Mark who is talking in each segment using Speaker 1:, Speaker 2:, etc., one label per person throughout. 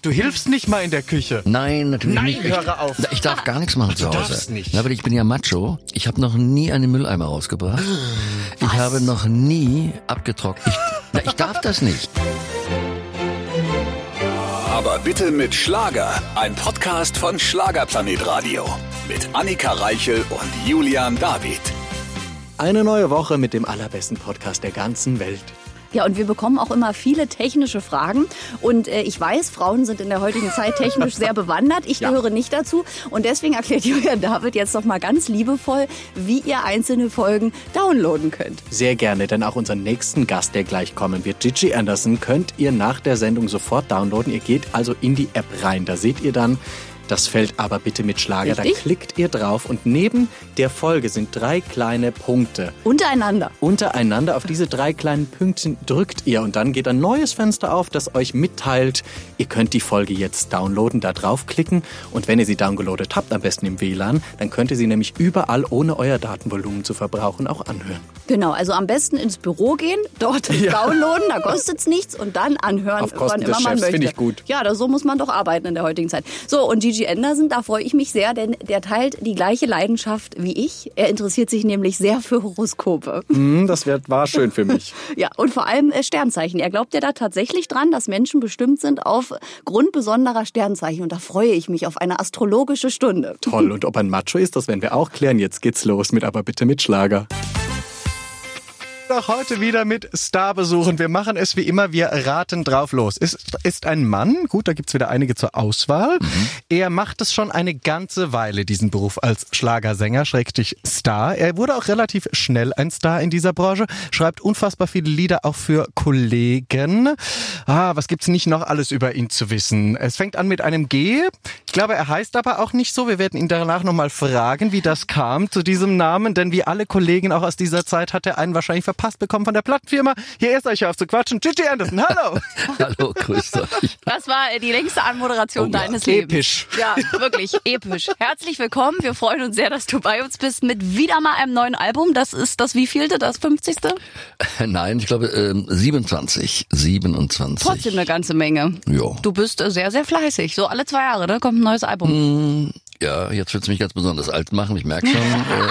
Speaker 1: Du hilfst nicht mal in der Küche.
Speaker 2: Nein, natürlich
Speaker 1: Nein,
Speaker 2: nicht. Ich,
Speaker 1: höre auf.
Speaker 2: Ich darf gar nichts machen zu Hause.
Speaker 1: darfst nicht.
Speaker 2: Na, aber ich bin ja Macho. Ich habe noch nie einen Mülleimer rausgebracht. Ich habe noch nie abgetrocknet. Ich, na, ich darf das nicht.
Speaker 3: Aber bitte mit Schlager. Ein Podcast von Schlagerplanet Radio. Mit Annika Reichel und Julian David.
Speaker 1: Eine neue Woche mit dem allerbesten Podcast der ganzen Welt.
Speaker 4: Ja, und wir bekommen auch immer viele technische Fragen. Und äh, ich weiß, Frauen sind in der heutigen Zeit technisch sehr bewandert. Ich
Speaker 1: Ja.
Speaker 4: gehöre nicht dazu. Und deswegen erklärt Julian David jetzt noch mal ganz liebevoll, wie ihr einzelne Folgen downloaden könnt.
Speaker 1: Sehr gerne, denn auch unseren nächsten Gast, der gleich kommen wird, Gigi Anderson, könnt ihr nach der Sendung sofort downloaden. Ihr geht also in die App rein. Da seht ihr dann das Feld aber bitte mit Schlager. Da
Speaker 4: Richtig.
Speaker 1: klickt ihr drauf und neben der Folge sind drei kleine Punkte.
Speaker 4: Untereinander.
Speaker 1: Untereinander auf diese drei kleinen Pünktchen drückt ihr und dann geht ein neues Fenster auf, das euch mitteilt, ihr könnt die Folge jetzt downloaden, da draufklicken und wenn ihr sie downgeloadet habt, am besten im WLAN, dann könnt ihr sie nämlich überall, ohne euer Datenvolumen zu verbrauchen, auch anhören.
Speaker 4: Genau, also am besten ins Büro gehen, dort downloaden, da kostet's nichts und dann anhören,
Speaker 1: Auf Kosten
Speaker 4: wann immer man
Speaker 1: Chefs,
Speaker 4: möchte.
Speaker 1: finde ich gut.
Speaker 4: Ja, da, so muss man doch arbeiten in der heutigen Zeit. So, und Gigi Anderson, da freue ich mich sehr, denn der teilt die gleiche Leidenschaft wie ich. Er interessiert sich nämlich sehr für Horoskope.
Speaker 1: Hm, das wär, war schön für mich.
Speaker 4: Ja, und vor allem äh, Sternzeichen. Er glaubt ja da tatsächlich dran, dass Menschen bestimmt sind auf Grund besonderer Sternzeichen. Und da freue ich mich auf eine astrologische Stunde.
Speaker 1: Toll, und ob ein Macho ist, das werden wir auch klären. Jetzt geht's los mit Aber bitte mit Schlager. Auch heute wieder mit Starbesuchen. Wir machen es wie immer, wir raten drauf los. Ist, ist ein Mann, gut, da gibt's wieder einige zur Auswahl. Er macht es schon eine ganze Weile, diesen Beruf als Schlagersänger, schrägstrich Star. Er wurde auch relativ schnell ein Star in dieser Branche, schreibt unfassbar viele Lieder auch für Kollegen. Ah, was gibt's nicht noch alles über ihn zu wissen? Es fängt an mit einem G. Ich glaube, er heißt aber auch nicht so. Wir werden ihn danach nochmal fragen, wie das kam zu diesem Namen, denn wie alle Kollegen auch aus dieser Zeit hat er einen wahrscheinlich verpasst bekommen von der Plattenfirma. Hier erst euch auf zu quatschen. Gigi Anderson, hallo!
Speaker 2: Hallo, grüßt euch.
Speaker 4: Das war äh, die längste Anmoderation
Speaker 2: Oh ja.
Speaker 4: deines Lebens.
Speaker 1: Episch.
Speaker 4: Ja, wirklich episch. Herzlich willkommen. Wir freuen uns sehr, dass du bei uns bist mit wieder mal einem neuen Album. Das ist das wievielte? Das 50.
Speaker 2: Nein, ich glaube ähm, 27. 27.
Speaker 4: Trotzdem eine ganze Menge.
Speaker 2: Ja.
Speaker 4: Du bist äh, sehr, sehr fleißig. So alle zwei Jahre, ne? Kommt ein neues Album.
Speaker 2: Ja, jetzt wird's mich ganz besonders alt machen, ich merke schon. äh,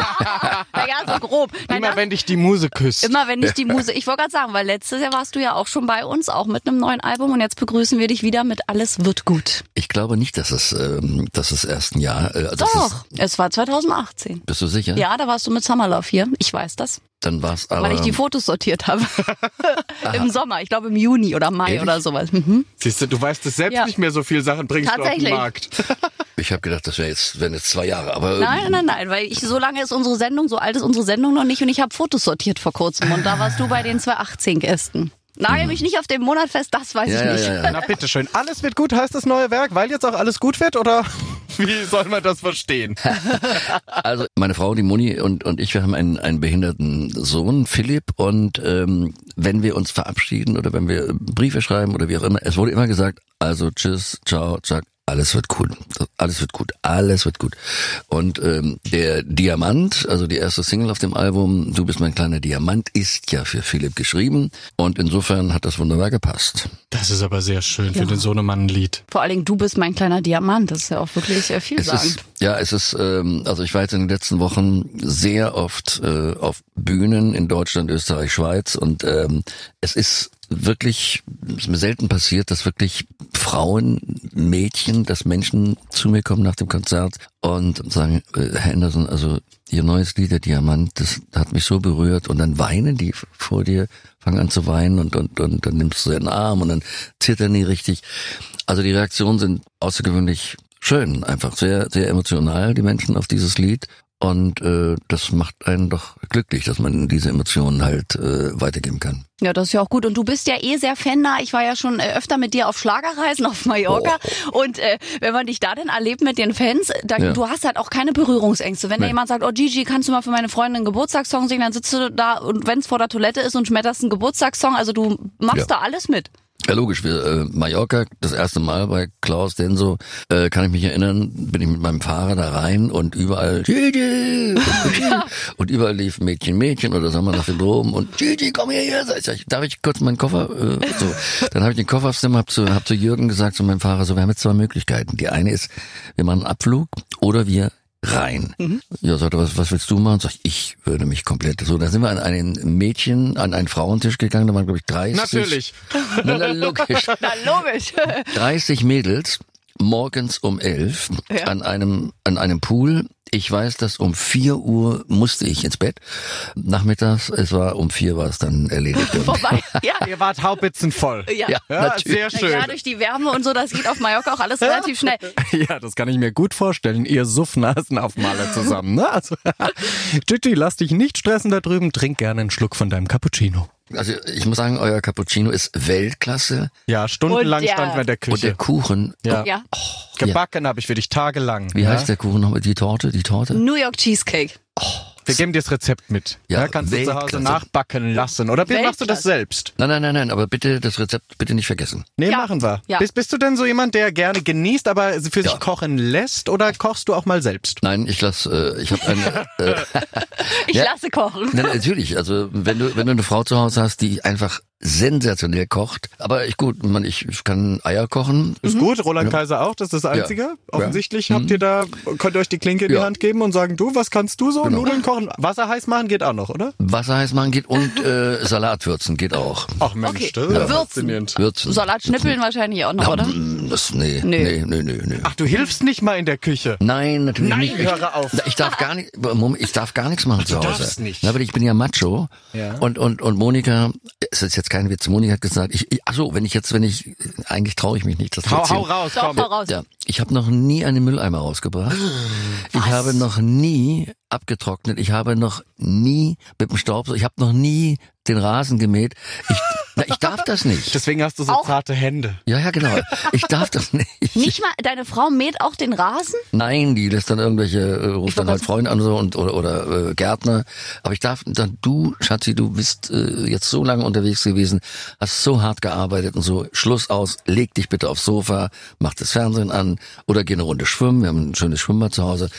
Speaker 4: Naja, so grob. Nein,
Speaker 1: Immer
Speaker 4: das-
Speaker 1: wenn dich die Muse küsst.
Speaker 4: Immer wenn ich die Muse, ich wollte gerade sagen, weil letztes Jahr warst du ja auch schon bei uns, auch mit einem neuen Album und jetzt begrüßen wir dich wieder mit Alles wird gut.
Speaker 2: ich glaube nicht, dass es, ähm, dass es erst ein Jahr. Äh, das
Speaker 4: Doch, es war 2018.
Speaker 2: Ist, bist du sicher?
Speaker 4: Ja, da warst du mit Summer Love hier. Ich weiß das,
Speaker 2: Dann war's aber.
Speaker 4: weil ich die Fotos sortiert habe. Im Sommer, ich glaube im Juni oder Mai
Speaker 2: Ehrlich?
Speaker 4: oder sowas. Mhm.
Speaker 1: Siehst du, du weißt es selbst
Speaker 4: Ja.
Speaker 1: nicht mehr, so viele Sachen bringst du auf
Speaker 4: Tatsächlich.
Speaker 1: den Markt.
Speaker 2: ich habe gedacht, das wäre jetzt, wären jetzt zwei Jahre, aber
Speaker 4: Nein, nein, nein, weil ich so lange ist unsere Sendung, so alt ist unsere Sendung noch nicht und ich habe Fotos sortiert vor kurzem und da warst du bei den 2018 Gästen. Nagel mich nicht auf den Monat fest, das weiß
Speaker 2: Ja,
Speaker 4: ich nicht.
Speaker 2: ja, ja.
Speaker 1: Na bitteschön, alles wird gut, heißt das neue Werk, weil jetzt auch alles gut wird oder wie soll man das verstehen?
Speaker 2: Also meine Frau, die Moni und, und ich, wir haben einen, einen behinderten Sohn, Philipp, und ähm, wenn wir uns verabschieden oder wenn wir Briefe schreiben oder wie auch immer, es wurde immer gesagt, also tschüss, ciao, zack, alles wird gut, alles wird gut, alles wird gut. Und ähm, der Diamant, also die erste Single auf dem Album, Du bist mein kleiner Diamant, ist ja für Philipp geschrieben und insofern hat das wunderbar gepasst.
Speaker 1: Das ist aber sehr schön für den Sohnemann ein Lied.
Speaker 4: Vor allen Dingen, du bist mein kleiner Diamant, das ist ja auch wirklich äh,
Speaker 2: Es
Speaker 4: vielsagend.
Speaker 2: ist, ja, es ist, ähm, also ich war jetzt in den letzten Wochen sehr oft äh, auf Bühnen in Deutschland, Österreich, Schweiz und ähm, es ist wirklich, es ist mir selten passiert, dass wirklich Frauen, Mädchen, dass Menschen zu mir kommen nach dem Konzert und sagen, äh, Herr Anderson, also Ihr neues Lied, der Diamant, das hat mich so berührt und dann weinen die vor dir, fangen an zu weinen und, und, und dann nimmst du sie in den Arm und dann zittern die richtig. Also die Reaktionen sind außergewöhnlich schön, einfach sehr, sehr emotional, die Menschen auf dieses Lied. Und äh, das macht einen doch glücklich, dass man diese Emotionen halt äh, weitergeben kann.
Speaker 4: Ja, das ist ja auch gut. Und du bist ja eh sehr fannah. Ich war ja schon äh, öfter mit dir auf Schlagerreisen auf Mallorca. Und äh, wenn man dich da dann erlebt mit den Fans, da,
Speaker 2: Ja.
Speaker 4: du hast halt auch keine Berührungsängste. Wenn da
Speaker 2: Nee.
Speaker 4: jemand sagt, oh Gigi, kannst du mal für meine Freundin einen Geburtstagssong singen, dann sitzt du da und wenn es vor der Toilette ist und schmetterst einen Geburtstagssong, also du machst
Speaker 2: Ja.
Speaker 4: da alles mit.
Speaker 2: Ja, logisch. Wir, äh, Mallorca, das erste Mal bei Klaus Denso, äh, kann ich mich erinnern, bin ich mit meinem Fahrer da rein und überall Gigi! und überall lief Mädchen, Mädchen oder sagen wir nach dem Drogen und Gigi, komm hierher. Sag ich, darf ich kurz meinen Koffer? Äh, so. Dann habe ich den Koffer aufs Zimmer, hab zu, hab zu Jürgen gesagt, zu meinem Fahrer, so, wir haben jetzt zwei Möglichkeiten. Die eine ist, wir machen einen Abflug oder wir rein.
Speaker 1: Mhm.
Speaker 2: Ja, sagte, was, was willst du machen? Sag ich, ich würde mich komplett. So, da sind wir an einen Mädchen, an einen Frauentisch gegangen, da waren, glaube ich, 30.
Speaker 1: Natürlich.
Speaker 2: Na, na, logisch.
Speaker 4: Na logisch.
Speaker 2: 30 Mädels morgens um 11
Speaker 4: Ja.
Speaker 2: an einem an einem Pool. Ich weiß, dass um 4 Uhr musste ich ins Bett. Nachmittags, es war um 4 war es dann erledigt.
Speaker 4: Vorbei. Ja.
Speaker 1: Ihr wart haupitzenvoll.
Speaker 4: Ja.
Speaker 2: Ja,
Speaker 1: Ja,
Speaker 2: natürlich.
Speaker 1: sehr schön.
Speaker 4: klar, durch die Wärme und so, das geht auf Mallorca auch alles relativ schnell.
Speaker 1: Ja, das kann ich mir gut vorstellen. Ihr Suffnasenaufmaler zusammen, ne? Also, Gigi, lass dich nicht stressen da drüben. Trink gerne einen Schluck von deinem Cappuccino.
Speaker 2: Also ich muss sagen, euer Cappuccino ist Weltklasse
Speaker 1: Ja, stundenlang
Speaker 4: Und der-
Speaker 1: standen wir in der
Speaker 2: und der
Speaker 1: Küche.
Speaker 2: Kuchen.
Speaker 1: Ja.
Speaker 4: Ja.
Speaker 1: Gebacken habe ich für dich tagelang.
Speaker 2: Wie
Speaker 1: ja?
Speaker 2: heißt der Kuchen nochmal? Die Torte? Die Torte?
Speaker 4: New York Cheesecake.
Speaker 1: Wir geben dir das Rezept mit.
Speaker 2: Ja,
Speaker 1: Ja, kannst du zu Hause
Speaker 2: Weltklasse.
Speaker 1: nachbacken lassen. Oder wie machst du das
Speaker 4: Weltklasse.
Speaker 1: selbst?
Speaker 2: Nein, nein, nein, nein, aber bitte das Rezept bitte nicht vergessen.
Speaker 1: Nee,
Speaker 4: Ja.
Speaker 1: machen wir.
Speaker 4: Ja.
Speaker 1: Bist, bist du denn so jemand, der gerne genießt, aber für
Speaker 2: Ja.
Speaker 1: sich kochen lässt? Oder kochst du auch mal selbst?
Speaker 2: Nein, ich lass, äh, ich habe eine. Äh,
Speaker 4: Ich
Speaker 2: Ja.
Speaker 4: lasse kochen.
Speaker 2: nein, natürlich, also wenn du wenn du eine Frau zu Hause hast, die einfach sensationell kocht, aber ich gut, man, ich, ich kann Eier kochen.
Speaker 1: Ist gut, Roland Kaiser auch, das ist das Einzige. Offensichtlich habt ihr da, könnt ihr euch die Klinke in die
Speaker 2: Ja.
Speaker 1: Hand geben und sagen, du, was kannst du so?
Speaker 2: Genau.
Speaker 1: Nudeln kochen, Wasser heiß machen geht auch noch, oder?
Speaker 2: Wasser heiß machen geht und äh, Salat würzen geht auch.
Speaker 1: Ach Mensch,
Speaker 4: Okay.
Speaker 1: das ist ja
Speaker 4: Würzen.
Speaker 1: faszinierend.
Speaker 2: Würzen.
Speaker 4: Salat schnippeln wahrscheinlich auch noch,
Speaker 2: Ja,
Speaker 4: oder?
Speaker 2: Das, nee,
Speaker 4: Nö.
Speaker 2: nee, nee, nee, nee.
Speaker 1: Ach, du hilfst nicht mal in der Küche.
Speaker 2: Nein, natürlich
Speaker 1: Nein,
Speaker 2: nicht.
Speaker 1: höre auf.
Speaker 2: Ich darf gar nicht, Moment, ich darf gar nichts machen zu Hause.
Speaker 1: darfst nicht.
Speaker 2: Na, aber ich bin ja Macho.
Speaker 1: Ja.
Speaker 2: Und, und, und Monika, es ist jetzt kein Witz, Monika hat gesagt, ich, ich ach so, wenn ich jetzt, wenn ich, eigentlich traue ich mich nicht, das
Speaker 1: Hau, hau raus,
Speaker 4: Doch,
Speaker 1: komm.
Speaker 4: hau raus.
Speaker 2: Ja, ich habe noch nie einen Mülleimer rausgebracht. Ich habe noch nie abgetrocknet. Ich habe noch nie mit dem Staubsauger, ich habe noch nie den Rasen gemäht. Ich, na, ich darf das nicht.
Speaker 1: Deswegen hast du so
Speaker 4: Auch-
Speaker 1: zarte Hände.
Speaker 2: Ja, ja, genau. Ich darf das nicht.
Speaker 4: Nicht mal, deine Frau mäht auch den Rasen?
Speaker 2: Nein, die lässt dann irgendwelche, äh, ruft dann halt Freunde an so und oder, oder äh, Gärtner. Aber ich darf dann, du, Schatzi, du bist äh, jetzt so lange unterwegs gewesen, hast so hart gearbeitet und so, Schluss aus, leg dich bitte aufs Sofa, mach das Fernsehen an oder geh eine Runde schwimmen. Wir haben ein schönes Schwimmbad zu Hause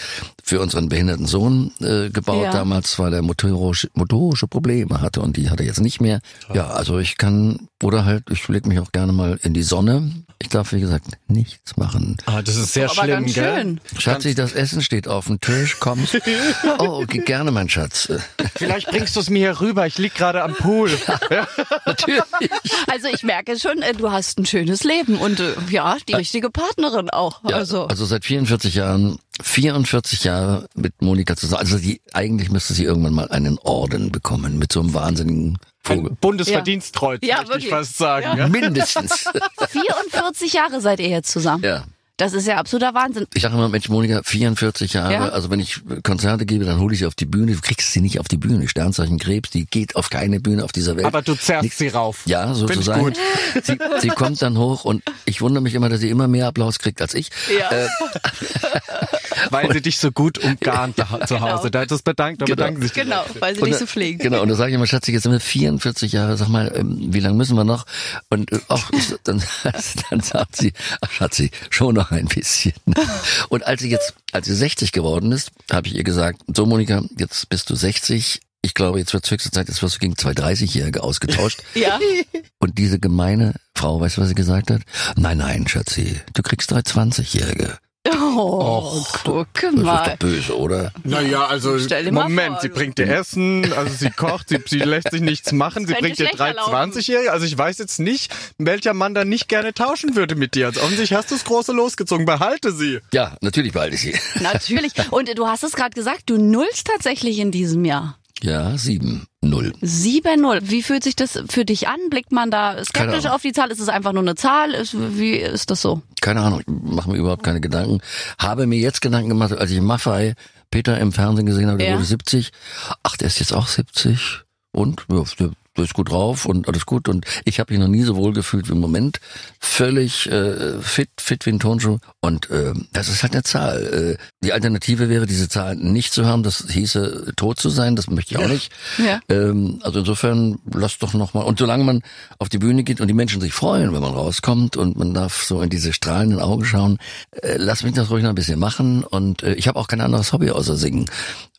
Speaker 2: für unseren behinderten Sohn äh, gebaut
Speaker 4: Ja.
Speaker 2: damals, weil er motorische, motorische Probleme hatte und die hat er jetzt nicht mehr. Ja, also ich kann, kann oder halt, ich leg mich auch gerne mal in die Sonne. Ich darf, wie gesagt, nichts machen.
Speaker 1: Ah, das ist sehr
Speaker 4: Aber
Speaker 1: schlimm,
Speaker 4: ganz
Speaker 1: gell?
Speaker 4: schön.
Speaker 2: Schatzi, das Essen steht auf dem Tisch, kommst. Oh, ge- gerne, mein Schatz.
Speaker 1: Vielleicht bringst du es mir hier rüber. Ich lieg gerade am Pool. Ja.
Speaker 2: Natürlich.
Speaker 4: Also ich merke schon, äh, du hast ein schönes Leben und äh, ja, die richtige Partnerin auch.
Speaker 2: Ja,
Speaker 4: Also,
Speaker 2: also seit 44 Jahren, 44 Jahre mit Monika zusammen. Also die, eigentlich müsste sie irgendwann mal einen Orden bekommen mit so einem wahnsinnigen Vogel.
Speaker 1: Ein Bundesverdienstkreuz,
Speaker 4: Ja, wirklich.
Speaker 1: Fast sagen. Ja.
Speaker 2: Mindestens.
Speaker 4: 44 Jahre seid ihr jetzt zusammen.
Speaker 2: ja.
Speaker 4: Das ist ja absoluter Wahnsinn.
Speaker 2: Ich sage immer, Mensch, Monika, 44 Jahre,
Speaker 4: Ja.
Speaker 2: also wenn ich Konzerte gebe, dann hole ich sie auf die Bühne. Du kriegst sie nicht auf die Bühne. Sternzeichen Krebs, die geht auf keine Bühne auf dieser Welt.
Speaker 1: Aber du zerrst
Speaker 2: Nix-
Speaker 1: sie rauf.
Speaker 2: Ja,
Speaker 1: Find ich
Speaker 2: sozusagen.
Speaker 1: gut.
Speaker 2: Sie, sie kommt dann hoch und ich wundere mich immer, dass sie immer mehr Applaus kriegt als ich.
Speaker 4: Ja.
Speaker 2: Äh,
Speaker 1: Weil sie dich so gut umgarnt da, zu Hause. Da, das bedankt, da
Speaker 2: Genau.
Speaker 1: bedanken sich
Speaker 4: Genau, weil sie
Speaker 2: Und
Speaker 4: dich so pflegen.
Speaker 2: Genau, und da sage ich immer, Schatzi, jetzt sind wir 44 Jahre, sag mal, ähm, wie lange müssen wir noch? Und äh, ach, dann, dann sagt sie, ach Schatzi, schon noch ein bisschen. Und als sie jetzt, als sie 60 geworden ist, habe ich ihr gesagt, so Monika, jetzt bist du 60. Ich glaube, jetzt wird höchste Zeit, jetzt wirst du gegen zwei 30-Jährige ausgetauscht.
Speaker 4: Ja.
Speaker 2: Und diese gemeine Frau, weißt du, was sie gesagt hat? Nein, nein, Schatzi, du kriegst drei 20-Jährige.
Speaker 4: Oh, guck
Speaker 2: Das ist doch
Speaker 4: mal.
Speaker 2: böse, oder?
Speaker 1: Naja, also
Speaker 4: mal
Speaker 1: Moment,
Speaker 4: vor,
Speaker 1: sie bringt dir Essen, also sie kocht, sie, sie lässt sich nichts machen, sie bringt dir drei
Speaker 4: schlechter laufen.
Speaker 1: 20-Jährige. Also ich weiß jetzt nicht, welcher Mann da nicht gerne tauschen würde mit dir. Also offensichtlich hast du das große losgezogen, behalte sie.
Speaker 2: Ja, natürlich behalte ich sie.
Speaker 4: Natürlich. Und du hast es gerade gesagt, du nullst tatsächlich in diesem Jahr.
Speaker 2: Ja, sieben, null.
Speaker 4: 7-0. Wie fühlt sich das für dich an? Blickt man da skeptisch auf die Zahl? Ist es einfach nur eine Zahl? Ist, wie ist das so?
Speaker 2: Keine Ahnung, ich mache mir überhaupt keine Gedanken. Habe mir jetzt Gedanken gemacht, als ich Maffei Peter im Fernsehen gesehen habe, der
Speaker 4: Ja.
Speaker 2: wurde 70. Ach, der ist jetzt auch 70. Und? Ja, du bist gut drauf und alles gut. Und ich habe mich noch nie so wohl gefühlt wie im Moment. Völlig äh, fit, fit wie ein Tonschuh. Und äh, das ist halt eine Zahl. Äh, die Alternative wäre, diese Zahl nicht zu haben. Das hieße, tot zu sein. Das möchte ich auch nicht.
Speaker 4: Ja.
Speaker 2: Ähm, also insofern, lass doch noch mal. Und solange man auf die Bühne geht und die Menschen sich freuen, wenn man rauskommt und man darf so in diese strahlenden Augen schauen, äh, lass mich das ruhig noch ein bisschen machen. Und äh, ich habe auch kein anderes Hobby außer singen.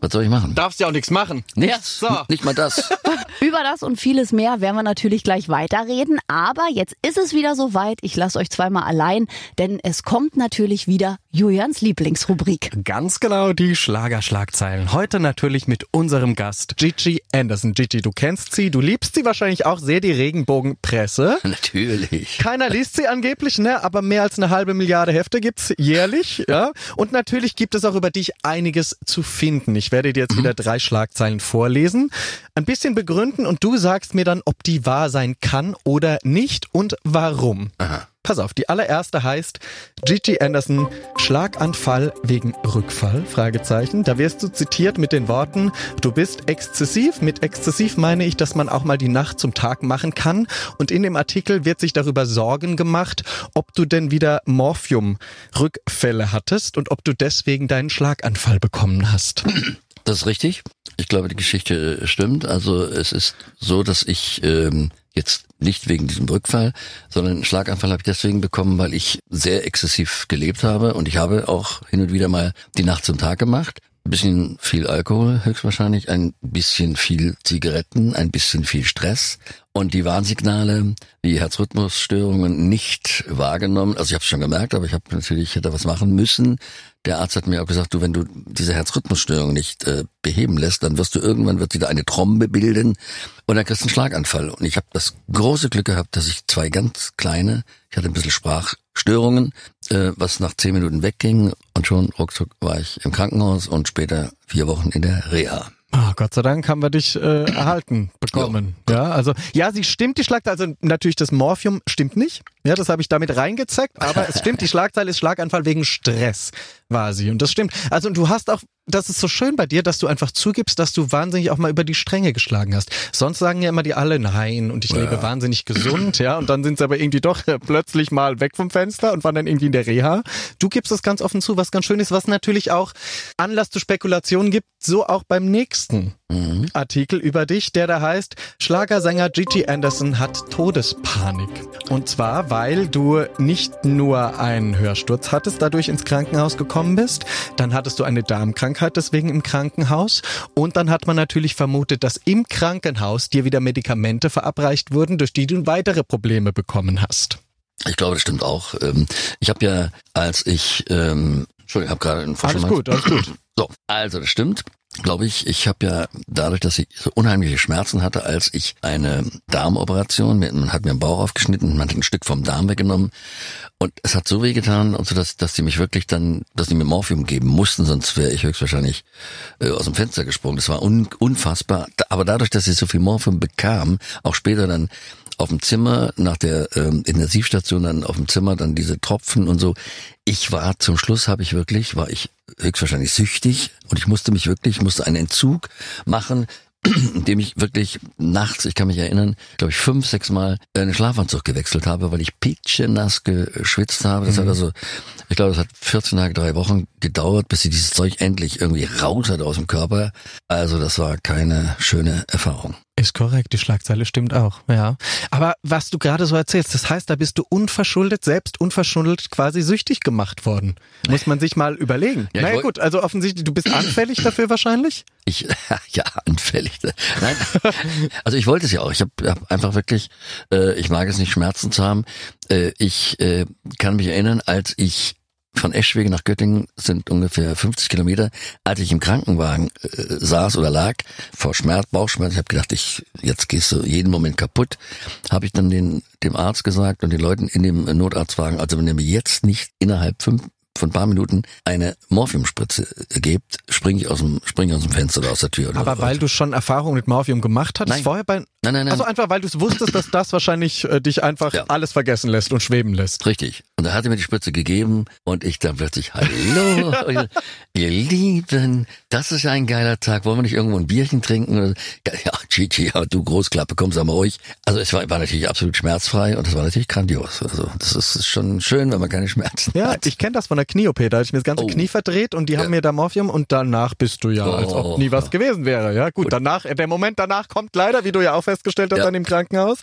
Speaker 2: Was soll ich machen?
Speaker 1: Darfst ja auch nichts machen.
Speaker 2: Nichts.
Speaker 1: So.
Speaker 2: Nicht mal das.
Speaker 4: Über das und vieles mehr werden wir natürlich gleich weiterreden. Aber jetzt ist es wieder soweit. Ich lasse euch zweimal allein, denn es kommt natürlich wieder Julians Lieblingsrubrik.
Speaker 1: Ganz genau die Schlagerschlagzeilen. Heute natürlich mit unserem Gast Gigi Anderson. Gigi, du kennst sie, du liebst sie wahrscheinlich auch sehr, die Regenbogenpresse.
Speaker 2: Natürlich.
Speaker 1: Keiner liest sie angeblich, ne? Aber mehr als eine halbe Milliarde Hefte gibt's jährlich, ja. Und natürlich gibt es auch über dich einiges zu finden. Ich werde dir jetzt wieder drei Schlagzeilen vorlesen, ein bisschen begründen und du sagst mir dann, ob die wahr sein kann oder nicht und warum.
Speaker 2: Aha.
Speaker 1: Pass auf, die allererste heißt Gigi Anderson, Schlaganfall wegen Rückfall? Fragezeichen. Da wirst du zitiert mit den Worten, du bist exzessiv. Mit exzessiv meine ich, dass man auch mal die Nacht zum Tag machen kann. Und in dem Artikel wird sich darüber Sorgen gemacht, ob du denn wieder Morphium-Rückfälle hattest und ob du deswegen deinen Schlaganfall bekommen hast.
Speaker 2: Das ist richtig. Ich glaube, die Geschichte stimmt. Also es ist so, dass ich ähm, jetzt nicht wegen diesem Rückfall, sondern einen Schlaganfall habe ich deswegen bekommen, weil ich sehr exzessiv gelebt habe und ich habe auch hin und wieder mal die Nacht zum Tag gemacht. Ein bisschen viel Alkohol höchstwahrscheinlich, ein bisschen viel Zigaretten, ein bisschen viel Stress und die Warnsignale, die Herzrhythmusstörungen nicht wahrgenommen. Also ich habe es schon gemerkt, aber ich habe natürlich hätte was machen müssen. Der Arzt hat mir auch gesagt, du, wenn du diese Herzrhythmusstörung nicht äh, beheben lässt, dann wirst du irgendwann wird wieder eine Trombe bilden und dann kriegst du einen Schlaganfall. Und ich habe das große Glück gehabt, dass ich zwei ganz kleine, ich hatte ein bisschen Sprachstörungen, was nach zehn Minuten wegging und schon ruckzuck war ich im Krankenhaus und später vier Wochen in der Reha.
Speaker 1: Ah, Gott sei Dank haben wir dich äh, erhalten bekommen. Ja. also ja, sie stimmt die Schlagzeile. Also natürlich das Morphium stimmt nicht. Ja, das habe ich damit reingezeckt. Aber es stimmt, die Schlagzeile ist Schlaganfall wegen Stress war sie und das stimmt. Also und du hast auch, das ist so schön bei dir, dass du einfach zugibst, dass du wahnsinnig auch mal über die Stränge geschlagen hast. Sonst sagen ja immer die alle nein und ich lebe wahnsinnig gesund, ja und dann sind sie aber irgendwie doch plötzlich mal weg vom Fenster und waren dann irgendwie in der Reha. Du gibst das ganz offen zu, was ganz schön ist, was natürlich auch Anlass zu Spekulationen gibt, so auch beim nächsten Artikel über dich, der da heißt, Schlagersänger Gigi Anderson hat Todespanik. Und zwar, weil du nicht nur einen Hörsturz hattest, dadurch ins Krankenhaus gekommen bist, dann hattest du eine Darmkrankheit deswegen im Krankenhaus und dann hat man natürlich vermutet, dass im Krankenhaus dir wieder Medikamente verabreicht wurden, durch die du weitere Probleme bekommen hast.
Speaker 2: Ich glaube, das stimmt auch. Ähm, Ich habe ja, als ich, ähm, Entschuldigung, ich habe gerade einen
Speaker 1: Alles gut, alles gut.
Speaker 2: So, also das stimmt. Glaube ich, ich habe ja dadurch, dass ich so unheimliche Schmerzen hatte, als ich eine Darmoperation, man hat mir den Bauch aufgeschnitten, man hat ein Stück vom Darm weggenommen und es hat so weh getan, und so dass, dass die mich wirklich dann, dass die mir Morphium geben mussten, sonst wäre ich höchstwahrscheinlich äh, aus dem Fenster gesprungen. Das war un, unfassbar. Aber dadurch, dass ich so viel Morphium bekam, auch später dann auf dem Zimmer, nach der ähm, Intensivstation dann auf dem Zimmer dann diese Tropfen und so. Ich war zum Schluss, habe ich wirklich, war ich höchstwahrscheinlich süchtig und ich musste mich wirklich, ich musste einen Entzug machen, indem ich wirklich nachts, ich kann mich erinnern, glaube ich fünf, sechs Mal einen Schlafanzug gewechselt habe, weil ich pitschenass geschwitzt habe. Das hat also, ich glaube, das hat 14 Tage, drei Wochen gedauert, bis sie dieses Zeug endlich irgendwie raus hat aus dem Körper. Also das war keine schöne Erfahrung.
Speaker 1: Ist korrekt, die Schlagzeile stimmt auch, ja. Aber was du gerade so erzählst, das heißt, da bist du unverschuldet, selbst unverschuldet quasi süchtig gemacht worden. Muss man sich mal überlegen.
Speaker 2: Ja,
Speaker 1: naja gut, also offensichtlich, du bist anfällig dafür wahrscheinlich?
Speaker 2: Ich, ja, anfällig. Nein, also ich wollte es ja auch. Ich habe hab einfach wirklich, äh, ich mag es nicht, Schmerzen zu haben. Äh, ich äh, kann mich erinnern, als ich von Eschwege nach Göttingen sind ungefähr 50 Kilometer, als ich im Krankenwagen äh, saß oder lag vor Schmerz, Bauchschmerz, ich habe gedacht, ich jetzt gehst du jeden Moment kaputt, habe ich dann den dem Arzt gesagt und den Leuten in dem Notarztwagen, also wenn ihr mir jetzt nicht innerhalb fünf von ein paar Minuten eine Morphiumspritze gebt, springe ich aus dem springe aus dem Fenster oder aus der Tür. Oder
Speaker 1: Aber weil du schon Erfahrung mit Morphium gemacht hattest
Speaker 2: Nein.
Speaker 1: vorher bei,
Speaker 2: Nein, nein, nein.
Speaker 1: Also einfach, weil du wusstest, dass das wahrscheinlich äh, dich einfach
Speaker 2: Ja.
Speaker 1: alles vergessen lässt und schweben lässt.
Speaker 2: Richtig. Und da hat er mir die Spritze gegeben und ich dann plötzlich, hallo, ihr Lieben, das ist ja ein geiler Tag, wollen wir nicht irgendwo ein Bierchen trinken? Oder- Ja, Gigi, ja, du Großklappe, komm, sag mal ruhig. Also es war, war natürlich absolut schmerzfrei und es war natürlich grandios. Also das ist, ist schon schön, wenn man keine Schmerzen
Speaker 1: Ja,
Speaker 2: hat.
Speaker 1: ich kenne das von der Knie-OP. Da hatte ich mir das ganze
Speaker 2: Oh.
Speaker 1: Knie verdreht und die haben mir da Morphium und danach bist du ja, als ob
Speaker 2: Oh.
Speaker 1: nie was gewesen wäre. Ja, gut, danach, der Moment danach kommt leider, wie du ja auch festgestellt hast,
Speaker 2: Ja.
Speaker 1: dann im Krankenhaus.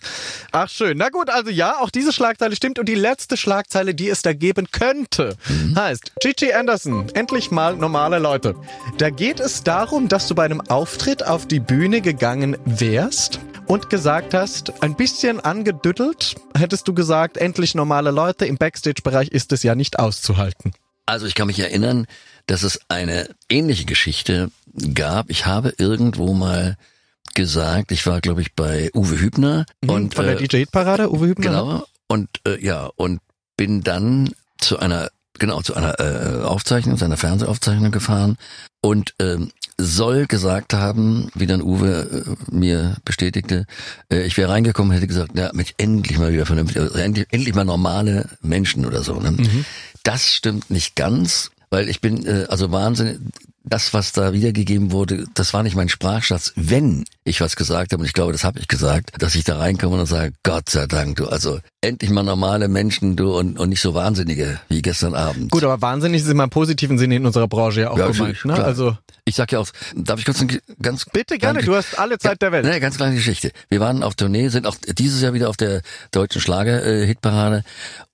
Speaker 1: Ach, schön. Na gut, also ja, auch diese Schlagzeile stimmt und die letzte Schlagzeile, die es da geben könnte, heißt Gigi Anderson, endlich mal normale Leute. Da geht es darum, dass du bei einem Auftritt auf die Bühne gegangen wärst und gesagt hast, ein bisschen angedüttelt, hättest du gesagt, endlich normale Leute, im Backstage-Bereich ist es ja nicht auszuhalten.
Speaker 2: Also ich kann mich erinnern, dass es eine ähnliche Geschichte gab. Ich habe irgendwo mal gesagt, ich war glaube ich bei Uwe Hübner und
Speaker 1: Von der
Speaker 2: äh,
Speaker 1: DJ-Parade, Uwe Hübner?
Speaker 2: Genau. Und äh, ja, und bin dann zu einer, genau, zu einer äh, Aufzeichnung, zu einer Fernsehaufzeichnung gefahren und ähm, soll gesagt haben, wie dann Uwe äh, mir bestätigte, äh, ich wäre reingekommen und hätte gesagt, ja, Mensch, endlich mal wieder vernünftig, also endlich, endlich mal normale Menschen oder so. Ne? Das stimmt nicht ganz, weil ich bin äh, also wahnsinnig, das, was da wiedergegeben wurde, das war nicht mein Sprachschatz. Wenn ich was gesagt habe, und ich glaube, das habe ich gesagt, dass ich da reinkomme und sage, Gott sei Dank, du, also endlich mal normale Menschen, du, und, und nicht so Wahnsinnige wie gestern Abend.
Speaker 1: Gut, aber wahnsinnig ist immer im positiven Sinne in unserer Branche ja auch
Speaker 2: Ja,
Speaker 1: gemeint.
Speaker 2: natürlich,
Speaker 1: Ne?
Speaker 2: klar.
Speaker 1: Also
Speaker 2: Ich sag ja auch, darf ich kurz ganz
Speaker 1: bitte gerne, du hast alle Zeit der Welt.
Speaker 2: Ne, ganz kleine Geschichte. Wir waren auf Tournee, sind auch dieses Jahr wieder auf der deutschen Schlager-Hitparade.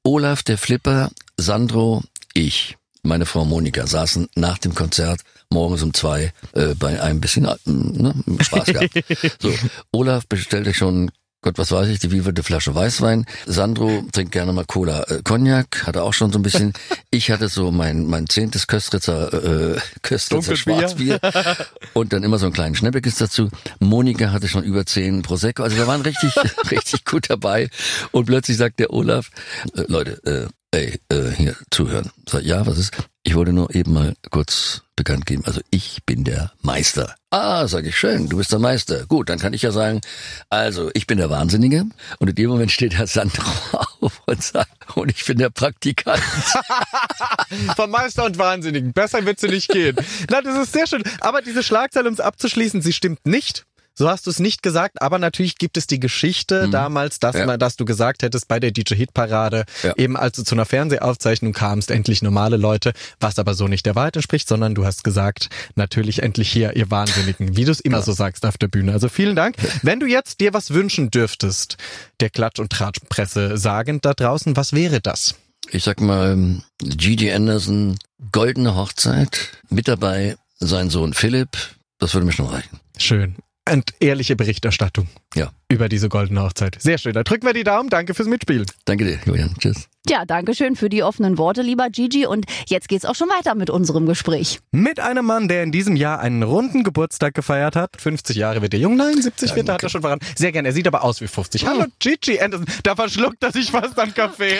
Speaker 2: Olaf, der Flipper, Sandro, ich, meine Frau Monika saßen nach dem Konzert morgens um zwei äh, bei einem bisschen ne, Spaß gehabt. so, Olaf bestellte schon Gott, was weiß ich, die wievielte Flasche Weißwein. Sandro trinkt gerne mal Cola äh, Cognac, hatte auch schon so ein bisschen. Ich hatte so mein mein zehntes Köstritzer äh, Köstritzer. Schwarzbier und dann immer so einen kleinen Schnäppekes dazu. Monika hatte schon über zehn Prosecco, also wir waren richtig richtig gut dabei. Und plötzlich sagt der Olaf, äh, Leute, äh, ey, äh, hier zuhören. Sag, ja, was ist? Ich wollte nur eben mal kurz bekannt geben. Also ich bin der Meister. Ah, sag ich schön, du bist der Meister. Gut, dann kann ich ja sagen, also ich bin der Wahnsinnige und in dem Moment steht Herr Sandro auf und sagt, und ich bin der Praktikant.
Speaker 1: Vom Meister und Wahnsinnigen. Besser wird's nicht gehen. Na, das ist sehr schön. Aber diese Schlagzeile, um es abzuschließen, sie stimmt nicht. So hast du es nicht gesagt, aber natürlich gibt es die Geschichte damals, dass,
Speaker 2: Mhm. Ja.
Speaker 1: man, dass du gesagt hättest bei der DJ-Hit-Parade,
Speaker 2: Ja.
Speaker 1: eben als du zu einer Fernsehaufzeichnung kamst, endlich normale Leute, was aber so nicht der Wahrheit entspricht, sondern du hast gesagt, natürlich endlich hier, ihr Wahnsinnigen, wie du es immer so sagst auf der Bühne. Also vielen Dank. Wenn du jetzt dir was wünschen dürftest, der Klatsch- und Tratschpresse sagend da draußen, was wäre das?
Speaker 2: Ich sag mal, Gigi Anderson, goldene Hochzeit, mit dabei sein Sohn Philipp, das würde mir schon reichen.
Speaker 1: Schön. Und ehrliche Berichterstattung
Speaker 2: Ja,
Speaker 1: über diese goldene Hochzeit. Sehr schön. Da drücken wir die Daumen. Danke fürs Mitspielen.
Speaker 2: danke dir, Julian. Tschüss.
Speaker 4: Ja, danke schön für die offenen Worte, lieber Gigi. Und jetzt geht's auch schon weiter mit unserem Gespräch.
Speaker 1: Mit einem Mann, der in diesem Jahr einen runden Geburtstag gefeiert hat. 50 Jahre wird er jung. Nein, 70 wird er, hat er schon verraten. Sehr gerne. Er sieht aber aus wie 50. Hallo, Gigi Anderson. Da verschluckt er sich fast am Kaffee.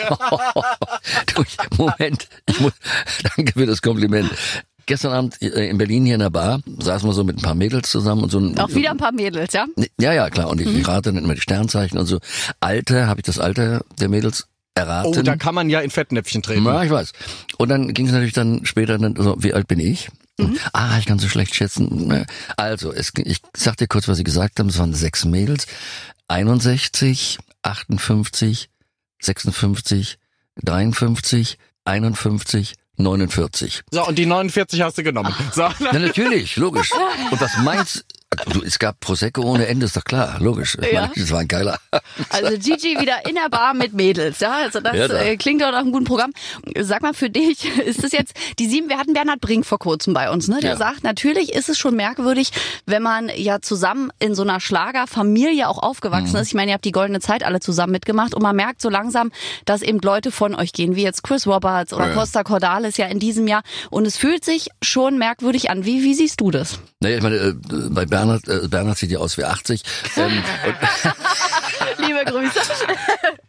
Speaker 2: ich, Moment, ich muss, danke für das Kompliment. Gestern Abend äh, in Berlin hier in der Bar saßen wir so mit ein paar Mädels zusammen und so ein,
Speaker 4: Auch wieder ein paar Mädels, ja?
Speaker 2: Ja, ja, klar. Und ich rate dann immer die Sternzeichen und so. Alter, habe ich das Alter der Mädels erraten?
Speaker 1: Oh, da kann man ja in Fettnäpfchen treten.
Speaker 2: Ja, ich weiß. Und dann ging es natürlich dann später dann so, wie alt bin ich? Und, Ah, ich kann so schlecht schätzen. Also, es, ich sag dir kurz, was sie gesagt haben. Es waren sechs Mädels. 61, 58, 56, 53, 51, 49.
Speaker 1: So, und die 49 hast du genommen. So,
Speaker 2: Ja, natürlich, logisch. Und was meinst du? Es gab Prosecco ohne Ende, ist doch klar, logisch.
Speaker 4: Ja.
Speaker 2: meine, das war ein geiler.
Speaker 4: Also Gigi wieder in der Bar mit Mädels, ja? Also das
Speaker 2: Ja, da.
Speaker 4: äh, klingt doch nach einem guten Programm. Sag mal für dich, ist das jetzt die sieben? Wir hatten Bernhard Brink vor kurzem bei uns, ne? Der
Speaker 2: Ja.
Speaker 4: sagt, natürlich ist es schon merkwürdig, wenn man ja zusammen in so einer Schlagerfamilie auch aufgewachsen
Speaker 2: Mhm.
Speaker 4: ist. Ich meine, ihr habt die goldene Zeit alle zusammen mitgemacht und man merkt so langsam, dass eben Leute von euch gehen, wie jetzt Chris Roberts oder
Speaker 2: Ja, ja.
Speaker 4: Costa Cordalis ja in diesem Jahr. Und es fühlt sich schon merkwürdig an. Wie, wie siehst du das?
Speaker 2: Naja, ich meine, äh, bei Bernhard, äh, Bernhard sieht ja aus wie 80. Ähm, und
Speaker 4: Liebe Grüße.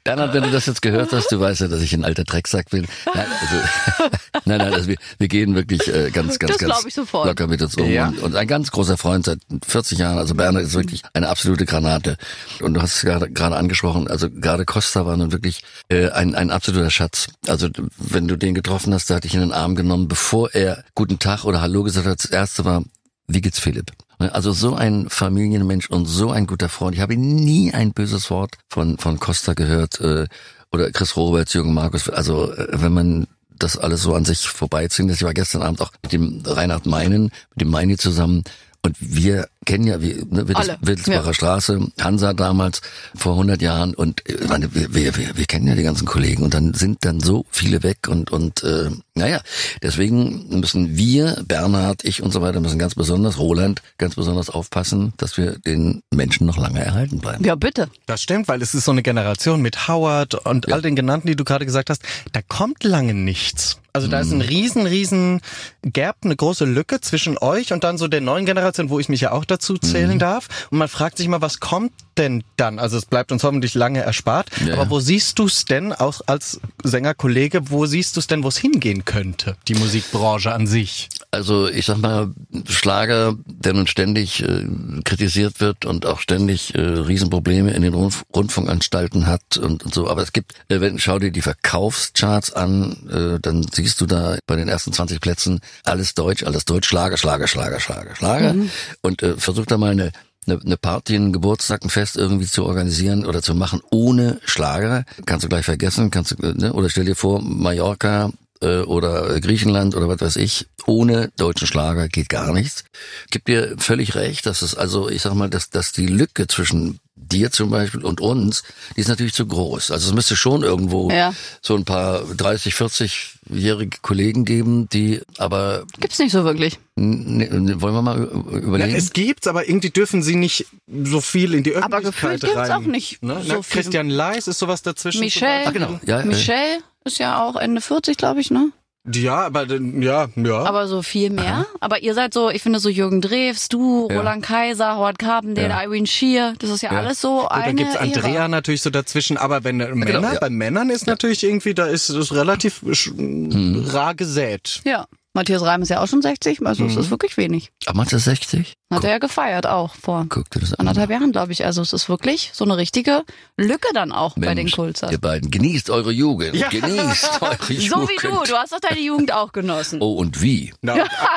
Speaker 2: Bernhard, wenn du das jetzt gehört hast, du weißt ja, dass ich ein alter Drecksack bin. Nein, also, nein, nein, also wir, wir gehen wirklich äh, ganz, ganz,
Speaker 4: Das
Speaker 2: ganz
Speaker 4: glaub ich sofort.
Speaker 2: locker mit uns um.
Speaker 1: Ja.
Speaker 2: Und, und ein ganz großer Freund seit 40 Jahren. Also Bernhard ist wirklich eine absolute Granate. Und du hast es gerade gerade angesprochen, also gerade Costa war nun wirklich äh, ein, ein absoluter Schatz. Also wenn du den getroffen hast, da hatte ich ihn in den Arm genommen, bevor er Guten Tag oder Hallo gesagt hat. Das erste war, wie geht's Philipp? Also so ein Familienmensch und so ein guter Freund. Ich habe nie ein böses Wort von, von Costa gehört äh, oder Chris Roberts, Jürgen Markus. Also äh, wenn man das alles so an sich vorbeiziehen lässt. Ich war gestern Abend auch mit dem Reinhard Meinen, mit dem Meini zusammen und wir kennen ja, wie, ne, Wittelsbacher
Speaker 4: ja.
Speaker 2: Straße, Hansa damals, vor 100 Jahren und äh, meine, wir, wir, wir, wir kennen ja die ganzen Kollegen und dann sind dann so viele weg und, und äh, naja, deswegen müssen wir, Bernhard, ich und so weiter, müssen ganz besonders, Roland, ganz besonders aufpassen, dass wir den Menschen noch lange erhalten bleiben.
Speaker 4: Ja, bitte.
Speaker 1: Das stimmt, weil es ist so eine Generation mit Howard und all den genannten, die du gerade gesagt hast, da kommt lange nichts. Also da ist ein riesen, riesen Gap, eine große Lücke zwischen euch und dann so der neuen Generation, wo ich mich ja auch dazu zählen darf. Und man fragt sich mal, was kommt denn dann? Also es bleibt uns hoffentlich lange erspart.
Speaker 2: Ja,
Speaker 1: aber wo siehst du es denn, auch als Sängerkollege, wo siehst du es denn, wo es hingehen könnte, die Musikbranche an sich?
Speaker 2: Also ich sag mal, Schlager, der nun ständig äh, kritisiert wird und auch ständig äh, Riesenprobleme in den Rundf Rundfunkanstalten hat und, und so. Aber es gibt, äh, wenn schau dir die Verkaufscharts an, äh, dann siehst du da bei den ersten 20 Plätzen alles Deutsch, alles Deutsch, Schlager, Schlager, Schlager, Schlager, Schlager. Und äh, versuch da mal eine eine, eine Party, einen Geburtstag, ein Fest irgendwie zu organisieren oder zu machen ohne Schlager, kannst du gleich vergessen, kannst du, ne? oder stell dir vor, Mallorca äh, oder Griechenland oder was weiß ich, ohne deutschen Schlager geht gar nichts. Gib dir völlig recht, dass es also, ich sag mal, dass, dass die Lücke zwischen dir zum Beispiel und uns, die ist natürlich zu groß. Also es müsste schon irgendwo
Speaker 4: Ja.
Speaker 2: so ein paar 30, 40-jährige Kollegen geben, die aber,
Speaker 4: Gibt's nicht so wirklich.
Speaker 2: ne, ne, wollen wir mal überlegen?
Speaker 1: es gibt's, aber irgendwie dürfen sie nicht so viel in die
Speaker 4: Aber
Speaker 1: Öffentlichkeit
Speaker 4: gefühlt gibt's
Speaker 1: rein.
Speaker 4: auch nicht
Speaker 1: ne?
Speaker 4: so
Speaker 1: Na,
Speaker 4: viel.
Speaker 1: Christian Leis ist sowas dazwischen.
Speaker 4: Michelle,
Speaker 2: Ah, genau. Ja, äh,
Speaker 4: Michelle ist ja auch Ende 40, glaube ich, ne?
Speaker 1: Ja, aber ja, ja.
Speaker 4: Aber so viel mehr. Aber ihr seid so, ich finde so Jürgen Drews, du,
Speaker 2: Ja.
Speaker 4: Roland Kaiser, Howard Carpendale,
Speaker 2: Ja.
Speaker 4: Irene Shear, das ist ja,
Speaker 2: Ja.
Speaker 4: alles so
Speaker 1: Gut,
Speaker 4: eine
Speaker 1: dann gibt's Andrea
Speaker 4: Ära.
Speaker 1: natürlich so dazwischen, aber wenn Männer,
Speaker 2: genau, ja.
Speaker 1: bei Männern ist natürlich irgendwie, da ist es relativ sch- rar gesät.
Speaker 4: Ja. Matthias Reim ist ja auch schon 60, also es ist wirklich wenig.
Speaker 2: Ach, meinst du 60?
Speaker 4: Hat er ja gefeiert auch vor
Speaker 2: Guck dir das an.
Speaker 4: anderthalb Jahren, glaube ich. Also es ist wirklich so eine richtige Lücke dann auch bei den
Speaker 2: Mensch,
Speaker 4: Kulzers.
Speaker 2: Ihr beiden, genießt eure Jugend.
Speaker 1: Ja.
Speaker 2: Genießt eure Jugend.
Speaker 4: So wie du, du hast doch deine Jugend auch genossen.
Speaker 2: Oh, und wie?